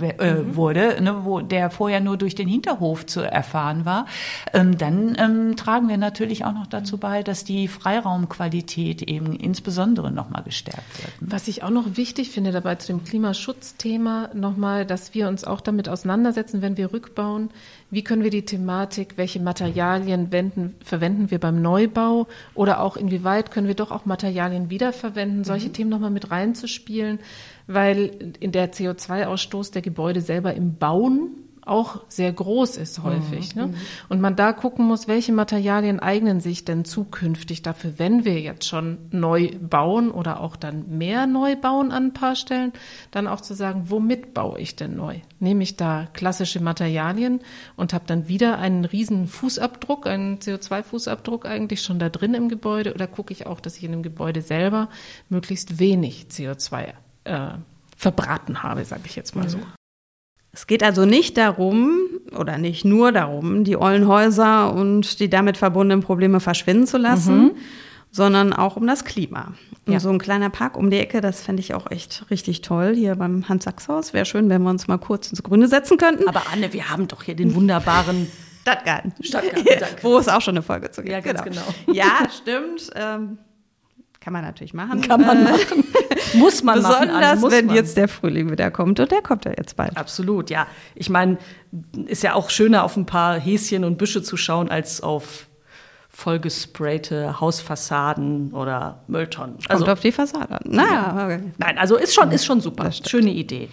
äh, mhm. wurde, ne, wo der vorher nur durch den Hinterhof zu erfahren war, ähm, dann ähm, tragen wir natürlich auch noch dazu bei, dass die Freiraumqualität eben insbesondere nochmal gestärkt wird. Was ich auch noch wichtig finde dabei zu dem Klimaschutzthema nochmal, dass wir uns auch damit auseinandersetzen, wenn wir rückbauen, wie können wir die Thematik, welche Materialien wenden, verwenden wir beim Neubau oder auch inwieweit können wir doch auch Materialien wiederverwenden, solche mhm. Themen nochmal mit reinzuspielen weil in der CO2-Ausstoß der Gebäude selber im Bauen auch sehr groß ist häufig. Mhm. Ne? Und man da gucken muss, welche Materialien eignen sich denn zukünftig dafür, wenn wir jetzt schon neu bauen oder auch dann mehr neu bauen an ein paar Stellen, dann auch zu sagen, womit baue ich denn neu? Nehme ich da klassische Materialien und habe dann wieder einen riesen Fußabdruck, einen CO2-Fußabdruck eigentlich schon da drin im Gebäude oder gucke ich auch, dass ich in dem Gebäude selber möglichst wenig CO2 äh, verbraten habe, sage ich jetzt mal so. Es geht also nicht darum, oder nicht nur darum, die ollen Häuser und die damit verbundenen Probleme verschwinden zu lassen, mhm. sondern auch um das Klima. Ja. so ein kleiner Park um die Ecke, das fände ich auch echt richtig toll, hier beim Hans-Sachs-Haus. Wäre schön, wenn wir uns mal kurz ins Grüne setzen könnten. Aber Anne, wir haben doch hier den wunderbaren Stadtgarten. Stadtgarten, danke. Wo es auch schon eine Folge zu gibt. Ja, ganz genau. genau. Ja, stimmt. Ähm, kann man natürlich machen. Kann man äh, machen. Muss man Besonders, machen. Besonders, wenn man. jetzt der Frühling wieder kommt. Und der kommt ja jetzt bald. Absolut, ja. Ich meine, ist ja auch schöner, auf ein paar Häschen und Büsche zu schauen, als auf vollgesprayte Hausfassaden oder Mülltonnen. Kommt also, auf die Fassade. Naja, okay. Nein, also ist schon, ist schon super. Schöne Idee.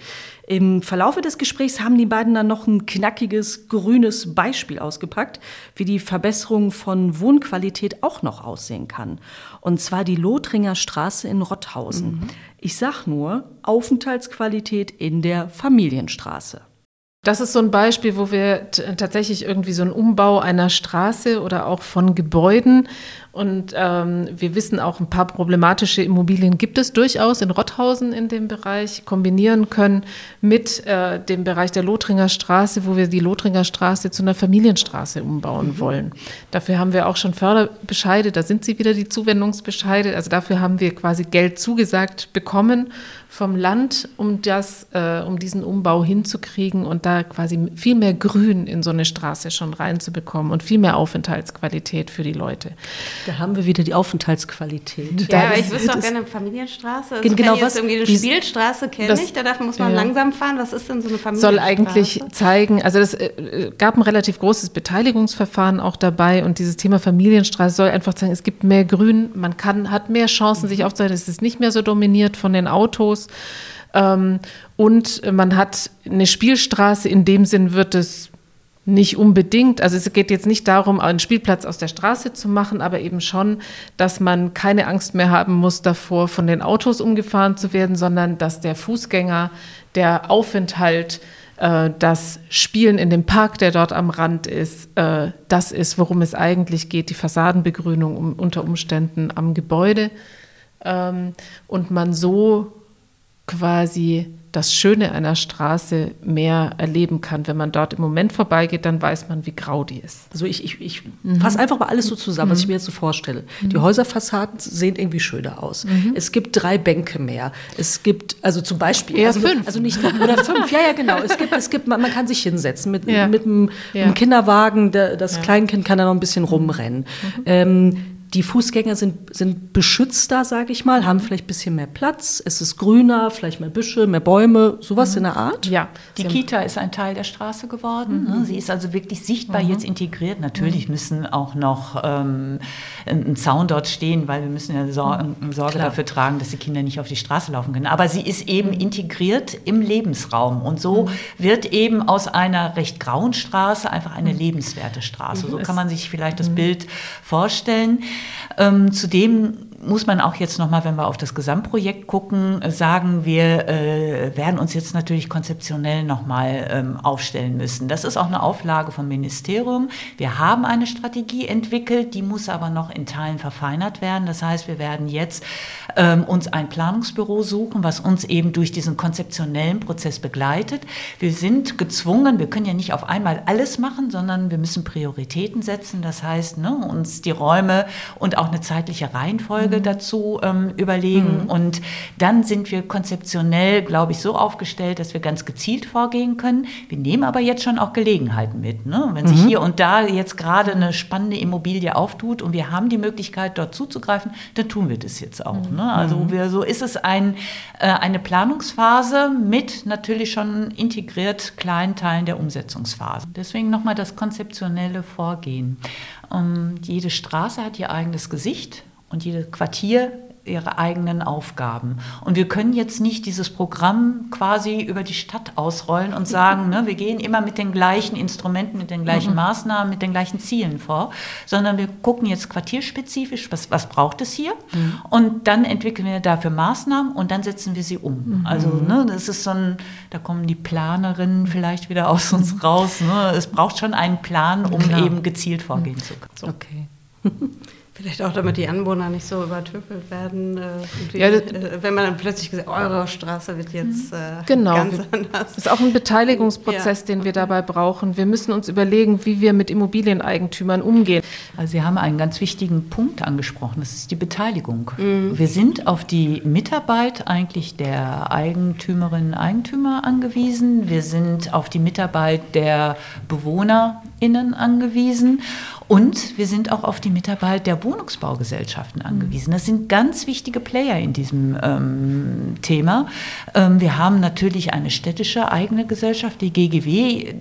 Im Verlaufe des Gesprächs haben die beiden dann noch ein knackiges, grünes Beispiel ausgepackt, wie die Verbesserung von Wohnqualität auch noch aussehen kann. Und zwar die Lothringer Straße in Rotthausen. Mhm. Ich sag nur, Aufenthaltsqualität in der Familienstraße. Das ist so ein Beispiel, wo wir tatsächlich irgendwie so einen Umbau einer Straße oder auch von Gebäuden und ähm, wir wissen auch, ein paar problematische Immobilien gibt es durchaus in Rotthausen in dem Bereich, kombinieren können mit äh, dem Bereich der Lothringer Straße, wo wir die Lothringer Straße zu einer Familienstraße umbauen mhm. wollen. Dafür haben wir auch schon Förderbescheide, da sind sie wieder die Zuwendungsbescheide. Also dafür haben wir quasi Geld zugesagt bekommen vom Land, um das, äh, um diesen Umbau hinzukriegen und da quasi viel mehr Grün in so eine Straße schon reinzubekommen und viel mehr Aufenthaltsqualität für die Leute. Da haben wir wieder die Aufenthaltsqualität. Ja, aber ich wüsste auch gerne eine Familienstraße. Also genau, was irgendwie eine Spielstraße kenne ich, da darf, muss man ja. langsam fahren. Was ist denn so eine Familienstraße? Soll eigentlich zeigen, also es äh, gab ein relativ großes Beteiligungsverfahren auch dabei und dieses Thema Familienstraße soll einfach zeigen, es gibt mehr Grün, man kann, hat mehr Chancen, mhm. sich aufzuhalten, es ist nicht mehr so dominiert von den Autos. Ähm, und man hat eine Spielstraße, in dem Sinn wird es nicht unbedingt. Also es geht jetzt nicht darum, einen Spielplatz aus der Straße zu machen, aber eben schon, dass man keine Angst mehr haben muss davor, von den Autos umgefahren zu werden, sondern dass der Fußgänger, der Aufenthalt, äh, das Spielen in dem Park, der dort am Rand ist, äh, das ist, worum es eigentlich geht, die Fassadenbegrünung unter Umständen am Gebäude. Ähm, und man so quasi das Schöne einer Straße mehr erleben kann. Wenn man dort im Moment vorbeigeht, dann weiß man, wie grau die ist. Also ich, ich, ich mhm. fasse einfach mal alles so zusammen, was ich mhm. mir jetzt so vorstelle. Mhm. Die Häuserfassaden sehen irgendwie schöner aus. Mhm. Es gibt drei Bänke mehr. Es gibt, also zum Beispiel. Eher also, fünf. Also nicht, oder fünf, ja, ja, genau. Es gibt, es gibt, man, man kann sich hinsetzen mit, ja. mit einem, ja. einem Kinderwagen. Der, das ja. Kleinkind kann da noch ein bisschen rumrennen. Mhm. Ähm, die Fußgänger sind, sind beschützter, sage ich mal, haben vielleicht ein bisschen mehr Platz. Es ist grüner, vielleicht mehr Büsche, mehr Bäume, sowas mhm. in der Art. Ja, die Kita ist ein Teil der Straße geworden. Mhm. Ne? Sie ist also wirklich sichtbar mhm. jetzt integriert. Natürlich mhm. müssen auch noch ähm, ein Zaun dort stehen, weil wir müssen ja Sor mhm. Sorge Klar. dafür tragen, dass die Kinder nicht auf die Straße laufen können. Aber sie ist eben mhm. integriert im Lebensraum. Und so wird eben aus einer recht grauen Straße einfach eine lebenswerte Straße. So kann man sich vielleicht das Bild vorstellen. Ähm, zudem muss man auch jetzt nochmal, wenn wir auf das Gesamtprojekt gucken, sagen, wir äh, werden uns jetzt natürlich konzeptionell nochmal ähm, aufstellen müssen. Das ist auch eine Auflage vom Ministerium. Wir haben eine Strategie entwickelt, die muss aber noch in Teilen verfeinert werden. Das heißt, wir werden jetzt ähm, uns ein Planungsbüro suchen, was uns eben durch diesen konzeptionellen Prozess begleitet. Wir sind gezwungen, wir können ja nicht auf einmal alles machen, sondern wir müssen Prioritäten setzen. Das heißt, ne, uns die Räume und auch eine zeitliche Reihenfolge Folge mhm. dazu ähm, überlegen. Mhm. Und dann sind wir konzeptionell, glaube ich, so aufgestellt, dass wir ganz gezielt vorgehen können. Wir nehmen aber jetzt schon auch Gelegenheiten mit. Ne? Wenn sich mhm. hier und da jetzt gerade eine spannende Immobilie auftut und wir haben die Möglichkeit, dort zuzugreifen, dann tun wir das jetzt auch. Mhm. Ne? Also mhm. wir, so ist es ein, äh, eine Planungsphase mit natürlich schon integriert kleinen Teilen der Umsetzungsphase. Deswegen nochmal das konzeptionelle Vorgehen. Um, jede Straße hat ihr eigenes Gesicht und jedes Quartier ihre eigenen Aufgaben. Und wir können jetzt nicht dieses Programm quasi über die Stadt ausrollen und sagen, ne, wir gehen immer mit den gleichen Instrumenten, mit den gleichen mhm. Maßnahmen, mit den gleichen Zielen vor, sondern wir gucken jetzt quartierspezifisch, was, was braucht es hier? Mhm. Und dann entwickeln wir dafür Maßnahmen und dann setzen wir sie um. Mhm. Also ne, das ist so ein, da kommen die Planerinnen vielleicht wieder aus uns mhm. raus. Ne? Es braucht schon einen Plan, um Klar. eben gezielt vorgehen mhm. zu können. So. Okay. Vielleicht auch, damit die Anwohner nicht so übertüffelt werden. Äh, ja, äh, wenn man dann plötzlich gesagt, eure Straße wird jetzt äh, genau, ganz anders. Das ist auch ein Beteiligungsprozess, ja. den wir dabei brauchen. Wir müssen uns überlegen, wie wir mit Immobilieneigentümern umgehen. Also Sie haben einen ganz wichtigen Punkt angesprochen, das ist die Beteiligung. Mhm. Wir sind auf die Mitarbeit eigentlich der Eigentümerinnen und Eigentümer angewiesen. Wir sind auf die Mitarbeit der BewohnerInnen angewiesen. Und wir sind auch auf die Mitarbeit der Wohnungsbaugesellschaften angewiesen. Das sind ganz wichtige Player in diesem ähm, Thema. Ähm, wir haben natürlich eine städtische eigene Gesellschaft, die GGW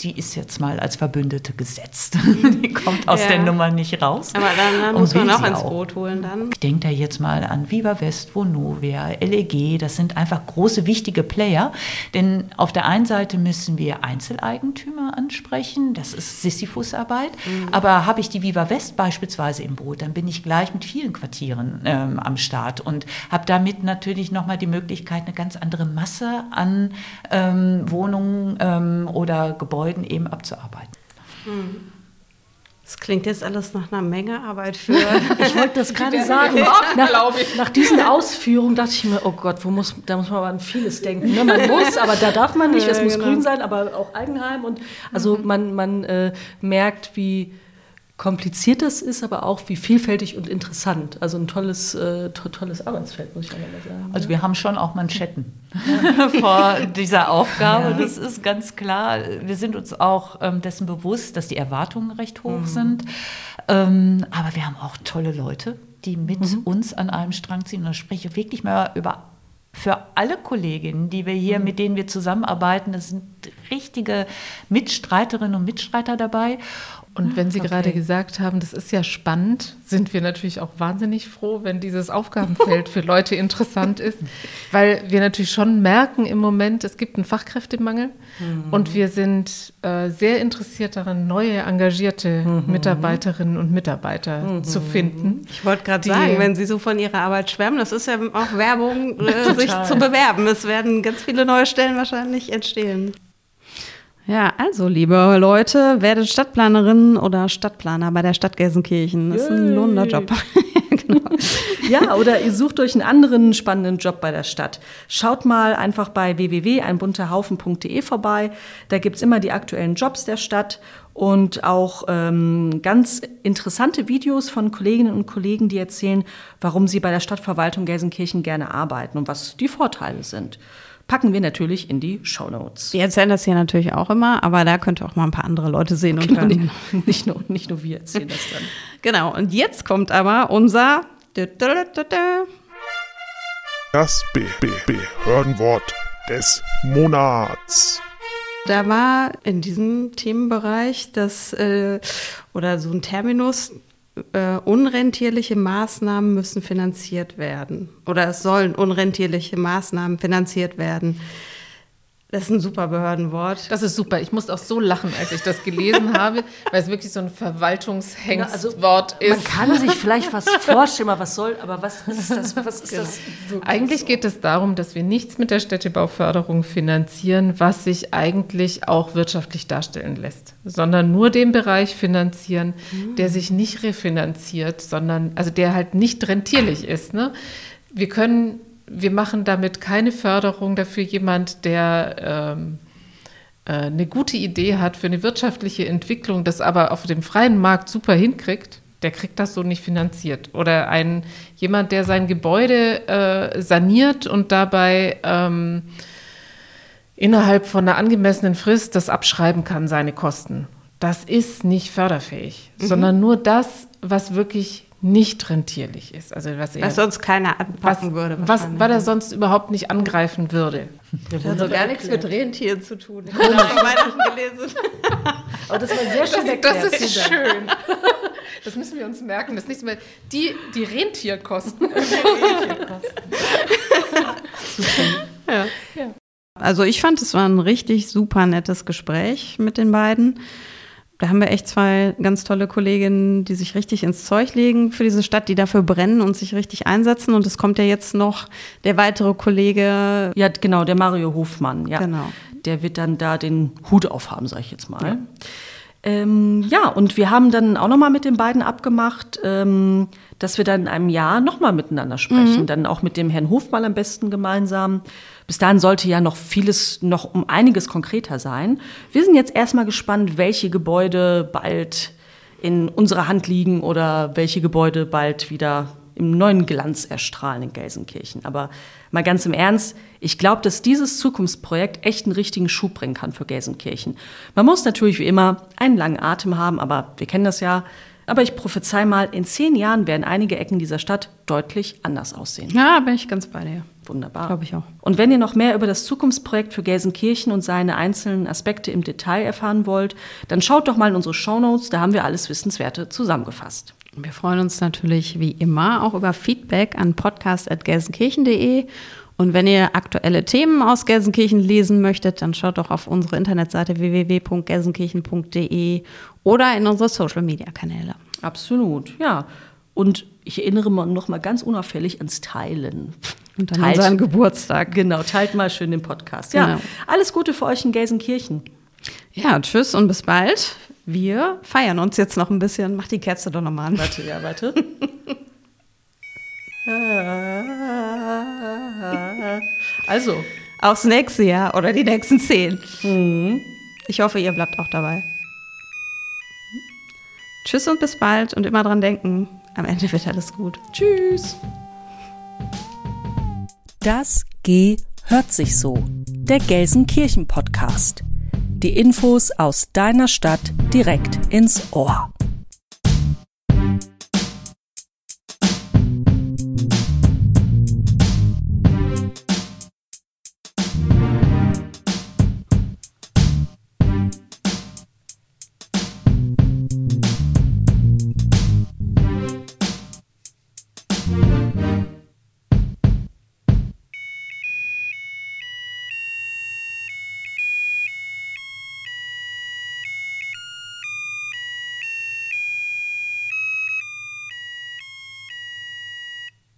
die ist jetzt mal als Verbündete gesetzt. die kommt aus Ja. der Nummer nicht raus. Aber dann, dann muss man auch ins Boot holen dann. Ich denke da jetzt mal an Viva West, Vonovia, LEG. Das sind einfach große, wichtige Player. Denn auf der einen Seite müssen wir Einzeleigentümer ansprechen. Das ist Sisyphusarbeit. Aber habe ich die Viva West beispielsweise im Boot, dann bin ich gleich mit vielen Quartieren ähm, am Start und habe damit natürlich nochmal die Möglichkeit, eine ganz andere Masse an ähm, Wohnungen ähm, oder Gebäuden eben abzuarbeiten. Das klingt jetzt alles nach einer Menge Arbeit für. Ich wollte das gerade sagen. Nach, nach diesen Ausführungen dachte ich mir, oh Gott, wo muss, da muss man aber an vieles denken. Ne? Man muss, aber da darf man nicht. Es muss genau. grün sein, aber auch Eigenheim. Und also man, man äh, merkt, wie kompliziert das ist, aber auch wie vielfältig und interessant. Also ein tolles, äh, to tolles Arbeitsfeld, muss ich auch mal sagen. Also wir haben schon auch Manschetten vor dieser Aufgabe, das ist ganz klar. Wir sind uns auch ähm, dessen bewusst, dass die Erwartungen recht hoch sind. Ähm, aber wir haben auch tolle Leute, die mit uns an einem Strang ziehen. Und da spreche ich wirklich mal über für alle Kolleginnen, die wir hier, mit denen wir zusammenarbeiten, das sind richtige Mitstreiterinnen und Mitstreiter dabei. Und wenn Sie gerade gesagt haben, das ist ja spannend, sind wir natürlich auch wahnsinnig froh, wenn dieses Aufgabenfeld für Leute interessant ist, weil wir natürlich schon merken im Moment, es gibt einen Fachkräftemangel. Und wir sind äh, sehr interessiert daran, neue engagierte Mitarbeiterinnen und Mitarbeiter zu finden. Ich wollte gerade sagen, wenn Sie so von Ihrer Arbeit schwärmen, das ist ja auch Werbung, äh, sich zu bewerben. Es werden ganz viele neue Stellen wahrscheinlich entstehen. Ja, also liebe Leute, werdet Stadtplanerin oder Stadtplaner bei der Stadt Gelsenkirchen. Das ist ein lohnender Job. genau. Ja, oder ihr sucht euch einen anderen spannenden Job bei der Stadt. Schaut mal einfach bei www.einbunterhaufen.de vorbei. Da gibt's immer die aktuellen Jobs der Stadt und auch ähm, ganz interessante Videos von Kolleginnen und Kollegen, die erzählen, warum sie bei der Stadtverwaltung Gelsenkirchen gerne arbeiten und was die Vorteile sind. Packen wir natürlich in die Shownotes. Wir erzählen das hier natürlich auch immer, aber da könnt ihr auch mal ein paar andere Leute sehen und hören. Nicht, nicht, nur, nicht nur wir erzählen das dann. Genau, und jetzt kommt aber unser Das B B Behördenwort des Monats. Da war in diesem Themenbereich das äh, oder so ein Terminus, äh, unrentierliche Maßnahmen müssen finanziert werden. Oder es sollen unrentierliche Maßnahmen finanziert werden. Das ist ein super Behördenwort. Das ist super. Ich musste auch so lachen, als ich das gelesen habe, weil es wirklich so ein Verwaltungshengstwort Man ist. kann sich vielleicht was vorstellen, was soll, aber was ist das? Was ist das wirklich? Eigentlich geht es darum, dass wir nichts mit der Städtebauförderung finanzieren, was sich eigentlich auch wirtschaftlich darstellen lässt, sondern nur den Bereich finanzieren, der sich nicht refinanziert, sondern also der halt nicht rentierlich ist. Ne? Wir können, wir machen damit keine Förderung dafür jemand, der ähm, äh, eine gute Idee hat für eine wirtschaftliche Entwicklung, das aber auf dem freien Markt super hinkriegt, der kriegt das so nicht finanziert. Oder ein jemand, der sein Gebäude äh, saniert und dabei ähm, innerhalb von einer angemessenen Frist das abschreiben kann, seine Kosten. Das ist nicht förderfähig, sondern nur das, was wirklich nicht rentierlich ist. Also was, er, Was sonst keiner was, anpacken würde. was, weil er sonst überhaupt nicht angreifen würde. Das hat so gar nichts mit Rentieren zu tun. Ich habe Weihnachten gelesen. Aber das war sehr schön Das erklärt. ist schön. Das müssen wir uns merken. Das nicht mehr die, die Rentierkosten. Also ich fand, es war ein richtig super nettes Gespräch mit den beiden. Da haben wir echt zwei ganz tolle Kolleginnen, die sich richtig ins Zeug legen für diese Stadt, die dafür brennen und sich richtig einsetzen. Und es kommt ja jetzt noch der weitere Kollege. Ja, genau, der Mario Hofmann, ja. Genau. Der wird dann da den Hut aufhaben, sag ich jetzt mal. Ja, ähm, ja und wir haben dann auch nochmal mit den beiden abgemacht, ähm, dass wir dann in einem Jahr nochmal miteinander sprechen. Dann auch mit dem Herrn Hofmann am besten gemeinsam. Bis dahin sollte ja noch vieles, noch um einiges konkreter sein. Wir sind jetzt erstmal gespannt, welche Gebäude bald in unserer Hand liegen oder welche Gebäude bald wieder im neuen Glanz erstrahlen in Gelsenkirchen. Aber mal ganz im Ernst, ich glaube, dass dieses Zukunftsprojekt echt einen richtigen Schub bringen kann für Gelsenkirchen. Man muss natürlich wie immer einen langen Atem haben, aber wir kennen das ja. Aber ich prophezei mal, in zehn Jahren werden einige Ecken dieser Stadt deutlich anders aussehen. Ja, bin ich ganz bei dir. Wunderbar. Glaube ich auch. Und wenn ihr noch mehr über das Zukunftsprojekt für Gelsenkirchen und seine einzelnen Aspekte im Detail erfahren wollt, dann schaut doch mal in unsere Shownotes, da haben wir alles Wissenswerte zusammengefasst. Wir freuen uns natürlich wie immer auch über Feedback an podcast.gelsenkirchen.de. Und wenn ihr aktuelle Themen aus Gelsenkirchen lesen möchtet, dann schaut doch auf unsere Internetseite www.gelsenkirchen.de oder in unsere Social-Media-Kanäle. Absolut, ja. Und ich erinnere mal noch mal ganz unauffällig ans Teilen. Und an unseren Geburtstag. Genau, teilt mal schön den Podcast. Ja, Genau. alles Gute für euch in Gelsenkirchen. Ja, tschüss und bis bald. Wir feiern uns jetzt noch ein bisschen. Mach die Kerze doch nochmal an. Warte, ja, warte. Also, Aufs nächste Jahr oder die nächsten zehn. Ich hoffe, ihr bleibt auch dabei. Tschüss und bis bald und immer dran denken, am Ende wird alles gut. tschüss. Das G hört sich so. Der Gelsenkirchen Podcast. Die Infos aus deiner Stadt direkt ins Ohr.